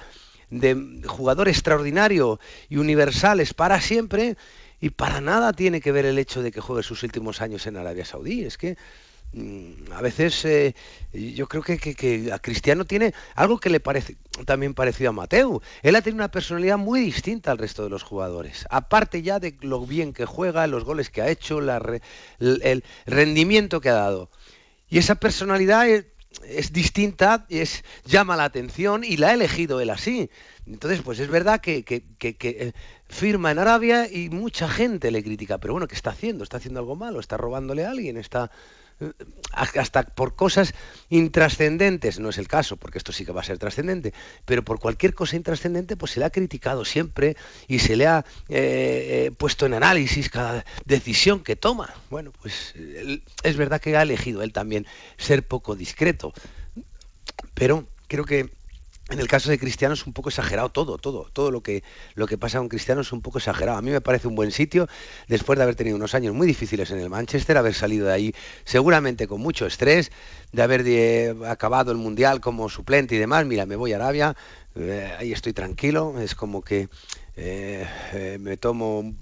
de jugador extraordinario y universal es para siempre y para nada tiene que ver el hecho de que juegue sus últimos años en Arabia Saudí. Es que mm, a veces eh, yo creo que, a Cristiano tiene algo que le parece también parecido a Mateu. Él ha tenido una personalidad muy distinta al resto de los jugadores. Aparte ya de lo bien que juega, los goles que ha hecho, el- rendimiento que ha dado. Y esa personalidad es, es distinta, es, llama la atención y la ha elegido él así. Entonces, pues es verdad que, que- eh, firma en Arabia y mucha gente le critica. Pero bueno, ¿qué está haciendo? ¿Está haciendo algo malo? ¿Está robándole a alguien? ¿Está eh, hasta por cosas intrascendentes? No es el caso, porque esto sí que va a ser trascendente. Pero por cualquier cosa intrascendente, pues se le ha criticado siempre y se le ha eh, eh, puesto en análisis cada decisión que toma. Bueno, pues es verdad que ha elegido él también ser poco discreto. Pero creo que en el caso de Cristiano es un poco exagerado todo, todo, todo lo que lo que pasa con Cristiano es un poco exagerado. A mí me parece un buen sitio después de haber tenido unos años muy difíciles en el Manchester, haber salido de ahí seguramente con mucho estrés, de haber acabado el mundial como suplente y demás. Mira, me voy a Arabia, eh, ahí estoy tranquilo, es como que eh, eh, me tomo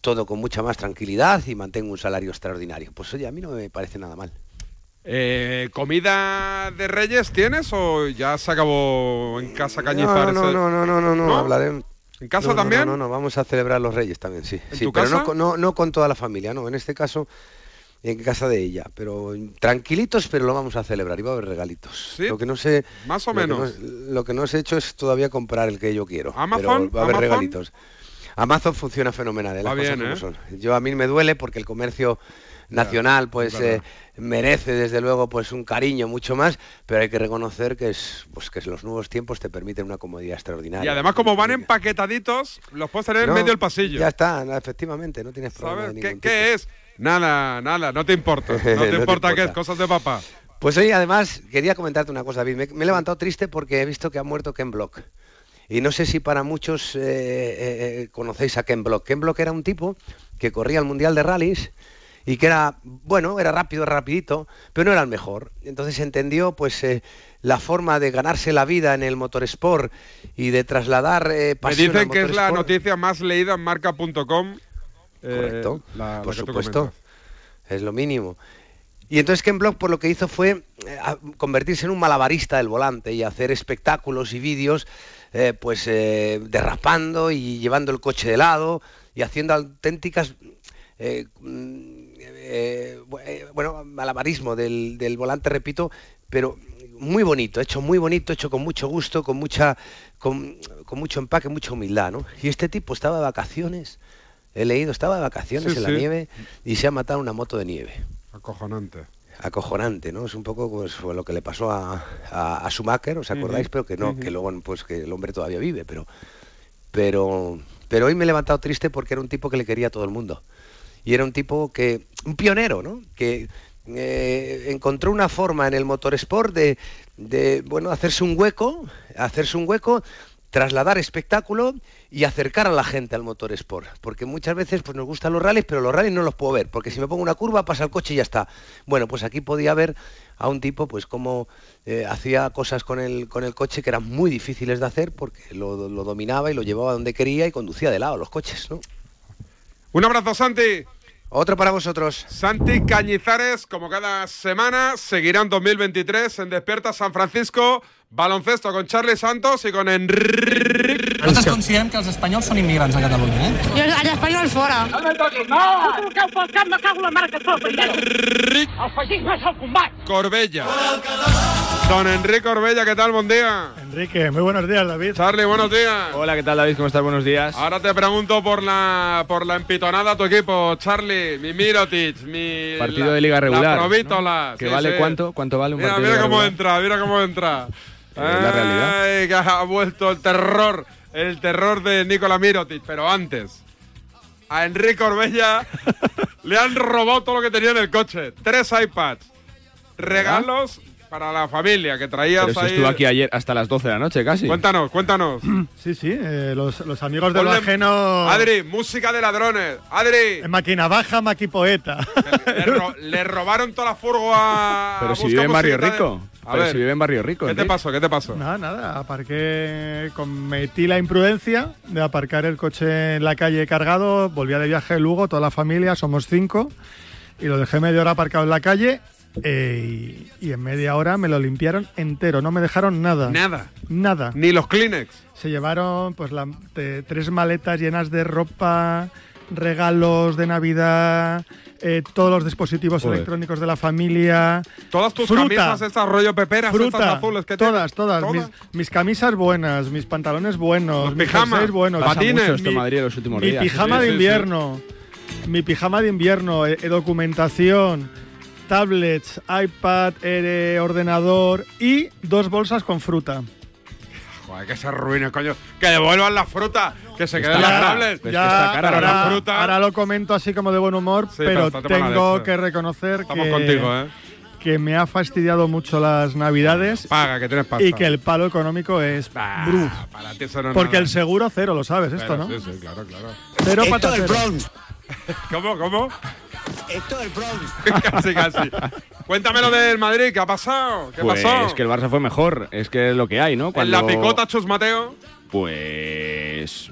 todo con mucha más tranquilidad y mantengo un salario extraordinario. Pues oye, a mí no me parece nada mal. Eh, ¿Comida de Reyes tienes o ya se acabó en casa Cañizares? no, no, no, no, no, no, ¿No? hablaré. ¿En casa No, también? No, no, no, vamos a celebrar los Reyes también, sí. ¿En sí tu pero casa? No, con- no, no con toda la familia, no, en este caso en casa de ella, pero tranquilitos, pero lo vamos a celebrar y va a haber regalitos. Sí, Lo que no sé, más o lo que no- menos. lo que no os he hecho es todavía comprar el que yo quiero. ¿Amazon? Pero va a haber ¿Amazon? regalitos. Amazon funciona fenomenal, ¿eh? las Va cosas bien, ¿eh? Yo a mí me duele porque el comercio nacional pues eh, merece desde luego pues un cariño mucho más, pero hay que reconocer que es pues que los nuevos tiempos te permiten una comodidad extraordinaria. Y además, como van empaquetaditos, los puedes tener No, en medio del pasillo. Ya está, efectivamente, no tienes problema ¿Sabes? de ¿Qué, es? Nada, nada, no te importa. No te No importa qué es, cosas de papá. Pues hoy además quería comentarte una cosa, David. Me, me he levantado triste porque he visto que ha muerto Ken Block. Y no sé si para muchos eh, eh, eh, conocéis a Ken Block. Ken Block era un tipo que corría el Mundial de Rallys y que era, bueno, era rápido, rapidito, pero no era el mejor. Entonces entendió pues eh, la forma de ganarse la vida en el motorsport y de trasladar eh, Me pasión dicen al que es la noticia más leída en marca.com. eh, Correcto, la- por supuesto, es lo mínimo. Y entonces Ken Block por lo que hizo fue eh, convertirse en un malabarista del volante y hacer espectáculos y vídeos eh, pues eh, derrapando y llevando el coche de lado y haciendo auténticas eh, eh, eh, bueno malabarismo del, del volante repito pero muy bonito hecho muy bonito hecho con mucho gusto con mucha con, con mucho empaque mucha humildad ¿no? y este tipo estaba de vacaciones he leído estaba de vacaciones Sí, en sí. la nieve y se ha matado una moto de nieve Acojonante. acojonante, ¿no? Es un poco pues, fue lo que le pasó a, a, a Schumacher, ¿os acordáis? Pero que no, que luego pues que el hombre todavía vive, pero pero pero hoy me he levantado triste porque era un tipo que le quería a todo el mundo. Y era un tipo que un pionero, ¿no? Que eh, encontró una forma en el motorsport de, de bueno, hacerse un hueco, hacerse un hueco trasladar espectáculo y acercar a la gente al motor sport. Porque muchas veces pues, nos gustan los rallies, pero los rallies no los puedo ver, porque si me pongo una curva pasa el coche y ya está. Bueno, pues aquí podía ver a un tipo pues como eh, hacía cosas con el, con el coche que eran muy difíciles de hacer porque lo, lo dominaba y lo llevaba donde quería y conducía de lado los coches, ¿no? Un abrazo, Santi. Otro para vosotros. Santi Cañizares, como cada semana, seguirá en 2023 en Despierta San Francisco. Baloncesto con Charlie Santos y con Enrique. Nosaltres considerem que els espanyols són immigrants a Catalunya, eh? I els espanyols fora. No me toquis, no! Tu truqueu pel cap, me cago en la mare que sóc, El feixisme és el combat. Corbella. Don Enrique Corbella, ¿qué tal? Buen día. Enrique, muy buenos días, David. Charlie, buenos días. Hola, ¿qué tal, David? ¿Cómo estás? Buenos días. Ahora te pregunto por la por la empitonada a tu equipo, Charlie, mi Mirotic, mi Partido la- de liga regular. La provítola. ¿Que sí, vale sí. cuánto? ¿Cuánto vale un Mira, partido mira cómo regular? entra, mira cómo entra. Es la realidad. Ay, que ha vuelto el terror, el terror de Nicola Mirotic, pero antes. A Enrique Orbella le han robado todo lo que tenía en el coche. Tres iPads. Regalos para la familia que traías Pero si ahí. estuvo aquí ayer hasta las 12 de la noche casi. Cuéntanos, cuéntanos. Sí, sí, eh, los, los amigos de lo ajeno. Adri, música de ladrones. Adri, Máquina baja, maquipoeta. le, ro- le robaron toda la furgo a. Pero si vive en Barrio de- Rico. A Pero ver, si vive en Barrio Rico. ¿qué te pasó? ¿Qué te pasó? Nada, nada, aparqué, cometí la imprudencia de aparcar el coche en la calle cargado, volvía de viaje de Lugo, toda la familia, somos cinco, y lo dejé media hora aparcado en la calle eh, y, y en media hora me lo limpiaron entero, no me dejaron nada. Nada. Nada. Ni los Kleenex. Se llevaron pues la- te- tres maletas llenas de ropa, regalos de Navidad, eh, todos los dispositivos Joder. electrónicos de la familia. Todas tus fruta, camisas, estas rollo peperas, fruta, estas azules que todas, tienes. todas, ¿Todas? Mis, mis camisas buenas, mis pantalones buenos, Los mis buenos, patines. mucho mi, Madrid los últimos mi días, pijama sí, de sí, sí. invierno, mi pijama de invierno, eh, eh, documentación, tablets, iPad, eh, ordenador y dos bolsas con fruta. Joder, que se arruine, coño. Que devuelvan la fruta. Que se queden las tablets. ya, ahora, la fruta. ahora lo comento así como de buen humor, Sí, pero tengo que reconocer Estamos que, contigo, ¿eh? que me ha fastidiado mucho las navidades Paga, que tienes pasta. y que el palo económico es bruf. Para ti eso no Porque nada. el seguro cero, lo sabes esto, Pero ¿no? Sí, sí, claro, claro. Cero patatero. ¿Cómo, cómo? Esto es el Bronx. casi, casi. Cuéntame lo del Madrid, ¿qué ha pasado? ¿Qué Pues pasó? es que el Barça fue mejor, es que es lo que hay, ¿no? En la picota, Chus Mateo. Pues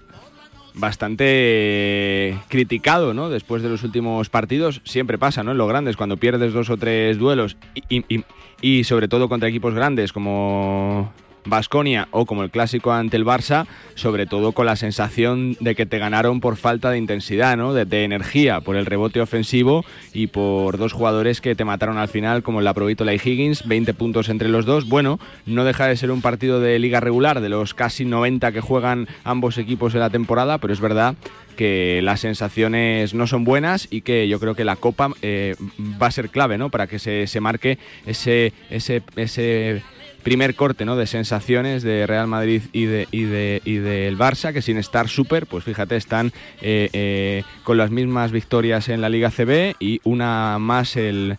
bastante criticado, ¿no? Después de los últimos partidos, siempre pasa, ¿no? En los grandes, cuando pierdes dos o tres duelos y, y- y- y sobre todo contra equipos grandes como Basconia o como el clásico ante el Barça, sobre todo con la sensación de que te ganaron por falta de intensidad, ¿no? De, energía, por el rebote ofensivo y por dos jugadores que te mataron al final, como la Provítola y Higgins, 20 puntos entre los dos. Bueno, no deja de ser un partido de liga regular, de los casi 90 que juegan ambos equipos en la temporada, pero es verdad que las sensaciones no son buenas y que yo creo que la Copa eh, va a ser clave, ¿no? Para que se, se marque ese, ese, ese primer corte ¿no? de sensaciones de Real Madrid y de y de y del Barça que sin estar súper pues fíjate están eh, eh, con las mismas victorias en la Liga CB y una más el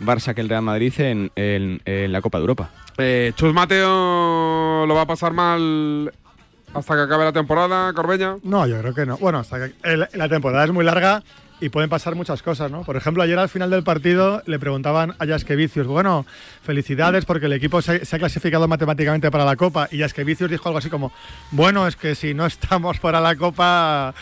Barça que el Real Madrid en, en- en la Copa de Europa Eh, Chus Mateo lo va a pasar mal hasta que acabe la temporada, Corbella. No, yo creo que no. Bueno, hasta que el- la temporada es muy larga y pueden pasar muchas cosas, ¿no? Por ejemplo, ayer al final del partido le preguntaban a Jaskevicius, bueno, felicidades porque el equipo se, ha clasificado matemáticamente para la Copa. Y Jaskevicius dijo algo así como, bueno, es que si no estamos para la Copa...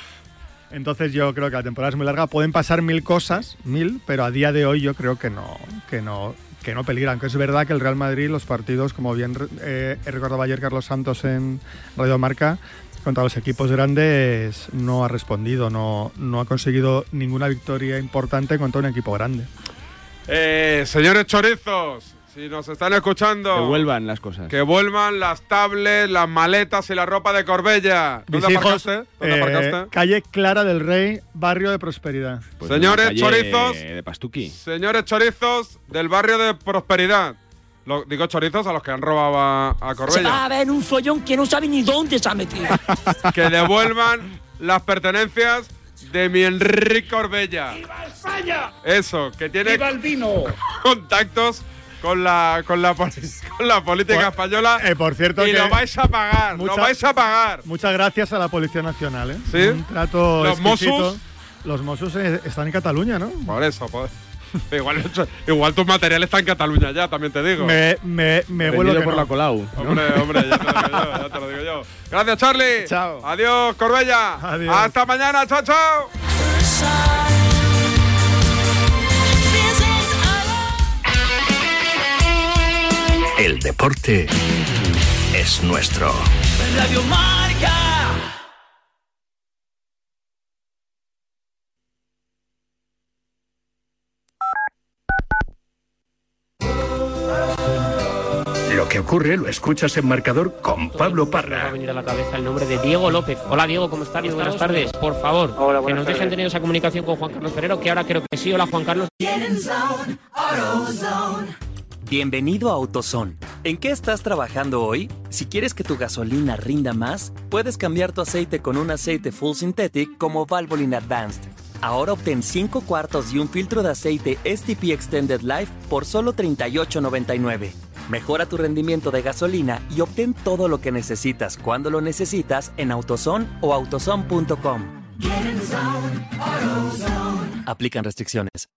Entonces yo creo que la temporada es muy larga, pueden pasar mil cosas, mil, pero a día de hoy yo creo que no, que no, que no peligran. Que es verdad que el Real Madrid, los partidos, como bien eh, recordaba ayer Carlos Santos en Radio Marca, contra los equipos grandes no ha respondido, no, no ha conseguido ninguna victoria importante contra un equipo grande. Eh, señores chorizos, si nos están escuchando. Que vuelvan las cosas. Que vuelvan las tablets, las maletas y la ropa de Corbella. Mis ¿Dónde hijos, aparcaste? ¿Dónde eh, aparcaste? calle Clara del Rey, barrio de Prosperidad. Pues Señores chorizos. de Pastuqui. Señores chorizos del barrio de Prosperidad. Lo- digo chorizos a los que han robado a, a Se va Corbella. a ver un follón que no sabe ni dónde se ha metido. que devuelvan las pertenencias de mi Enrique Corbella. ¡España! Eso, que tiene ¡Viva el vino! contactos con la, con la, con la política española. Eh, por cierto y que lo vais a pagar, lo mucha- vais a pagar. Muchas gracias a la Policía Nacional, ¿eh? ¿Sí? Un trato ¿Los exquisito. Mossos? Los Mossos eh, están en Cataluña, ¿no? Por eso, pues. Igual, igual tu material está en Cataluña ya, también te digo. Me, me, me que por no. la Colau. ¿no? Hombre, hombre, ya te lo digo yo, ya te lo digo yo. Gracias, Charlie. Chao. Adiós, Corbella. Adiós. Hasta mañana, chao, chao. El deporte es nuestro. Radio Marca. Ocurre lo escuchas en marcador con Pablo Me va a Parra. venir a la cabeza el nombre de Diego López. Hola Diego, ¿cómo estás? Muy buenas tardes. Por favor, que nos dejen tener esa comunicación con Juan Carlos Ferrero, que ahora creo que sí. Hola Juan Carlos. Bienvenido a AutoZone. ¿En qué estás trabajando hoy? Si quieres que tu gasolina rinda más, puedes cambiar tu aceite con un aceite full synthetic como Valvoline Advanced. Ahora obtén 5 cuartos y un filtro de aceite STP Extended Life por solo $38.99. Mejora tu rendimiento de gasolina y obtén todo lo que necesitas cuando lo necesitas en AutoZone o autozone.com. Aplican restricciones.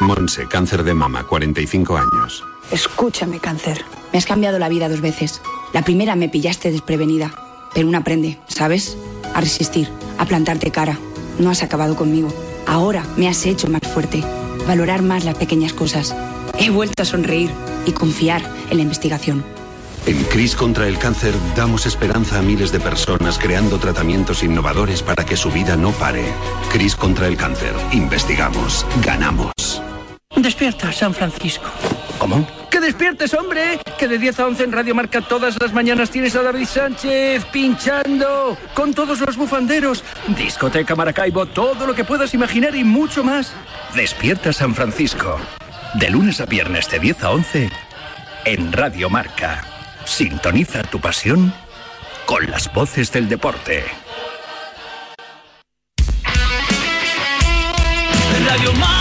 Monse, cáncer de mama, 45 años. Escúchame, cáncer. Me has cambiado la vida dos veces. La primera me pillaste desprevenida, pero uno aprende, ¿sabes? A resistir, a plantarte cara. No has acabado conmigo. Ahora me has hecho más fuerte, valorar más las pequeñas cosas. He vuelto a sonreír y confiar en la investigación. En CRIS contra el cáncer damos esperanza a miles de personas creando tratamientos innovadores para que su vida no pare. CRIS contra el cáncer. Investigamos. Ganamos. Despierta, San Francisco. ¿Cómo? ¡Que despiertes, hombre! Que de 10 a 11 en Radio Marca todas las mañanas tienes a David Sánchez pinchando con todos los bufanderos. Discoteca Maracaibo, todo lo que puedas imaginar y mucho más. Despierta San Francisco. De lunes a viernes de 10 a 11 en Radio Marca. Sintoniza tu pasión con las voces del deporte. Radio Marca.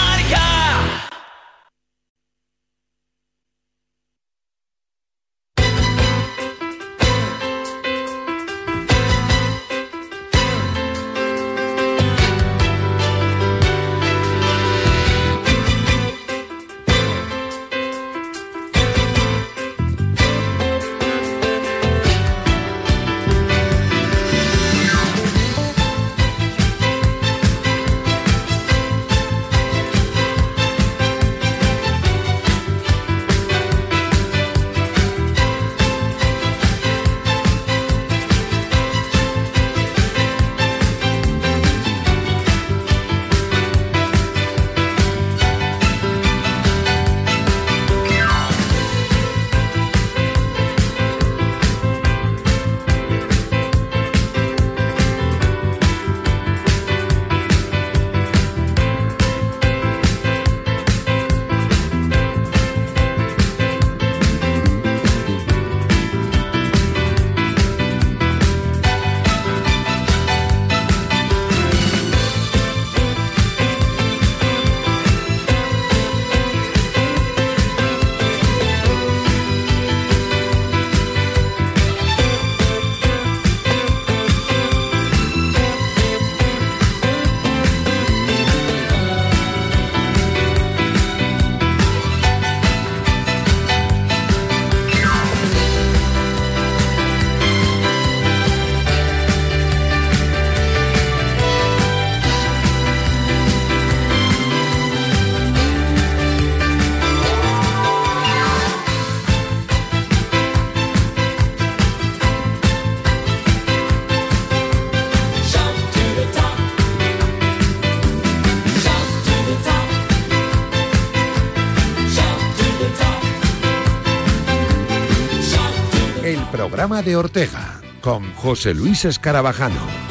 De Ortega con José Luis Escarabajano.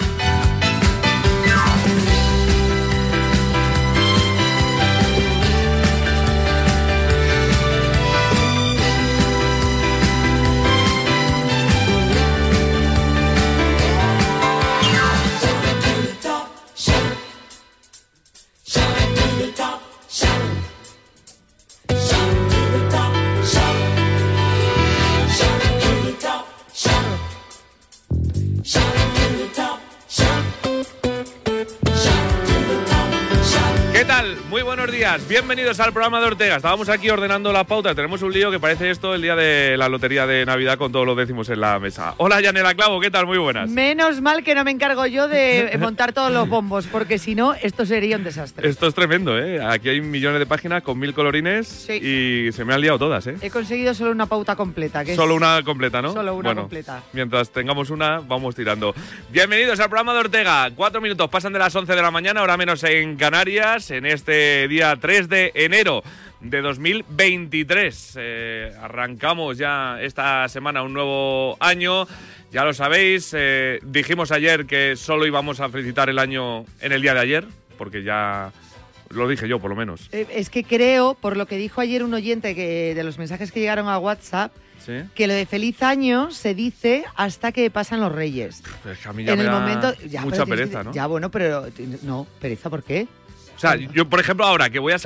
Bienvenidos al programa de Ortega. Estábamos aquí ordenando la pauta, tenemos un lío que parece esto el día de la lotería de Navidad con todos los décimos en la mesa. Hola, Yanela Clavo, ¿qué tal? Muy buenas. Menos mal que no me encargo yo de montar todos los bombos, porque si no, esto sería un desastre. Esto es tremendo, ¿eh? Aquí hay millones de páginas con mil colorines y se me han liado todas, ¿eh? He conseguido solo una pauta completa. Que es- Solo una completa, ¿no? Solo una Bueno, completa. Mientras tengamos una, vamos tirando. Bienvenidos al programa de Ortega. Cuatro minutos pasan de las 11 de la mañana, ahora menos en Canarias, en este día 3 de enero de 2023. Eh, arrancamos ya esta semana un nuevo año. Ya lo sabéis, eh, dijimos ayer que solo íbamos a felicitar el año en el día de ayer, porque ya lo dije yo por lo menos. Eh, Es que creo, por lo que dijo ayer un oyente que de los mensajes que llegaron a WhatsApp, ¿Sí? que lo de feliz año se dice hasta que pasan los reyes. Pues a mí ya en me el da momento. Ya, mucha pereza, que- ¿no? Ya, bueno, pero. No, pereza, ¿por qué? O sea, yo, por ejemplo, ahora que voy a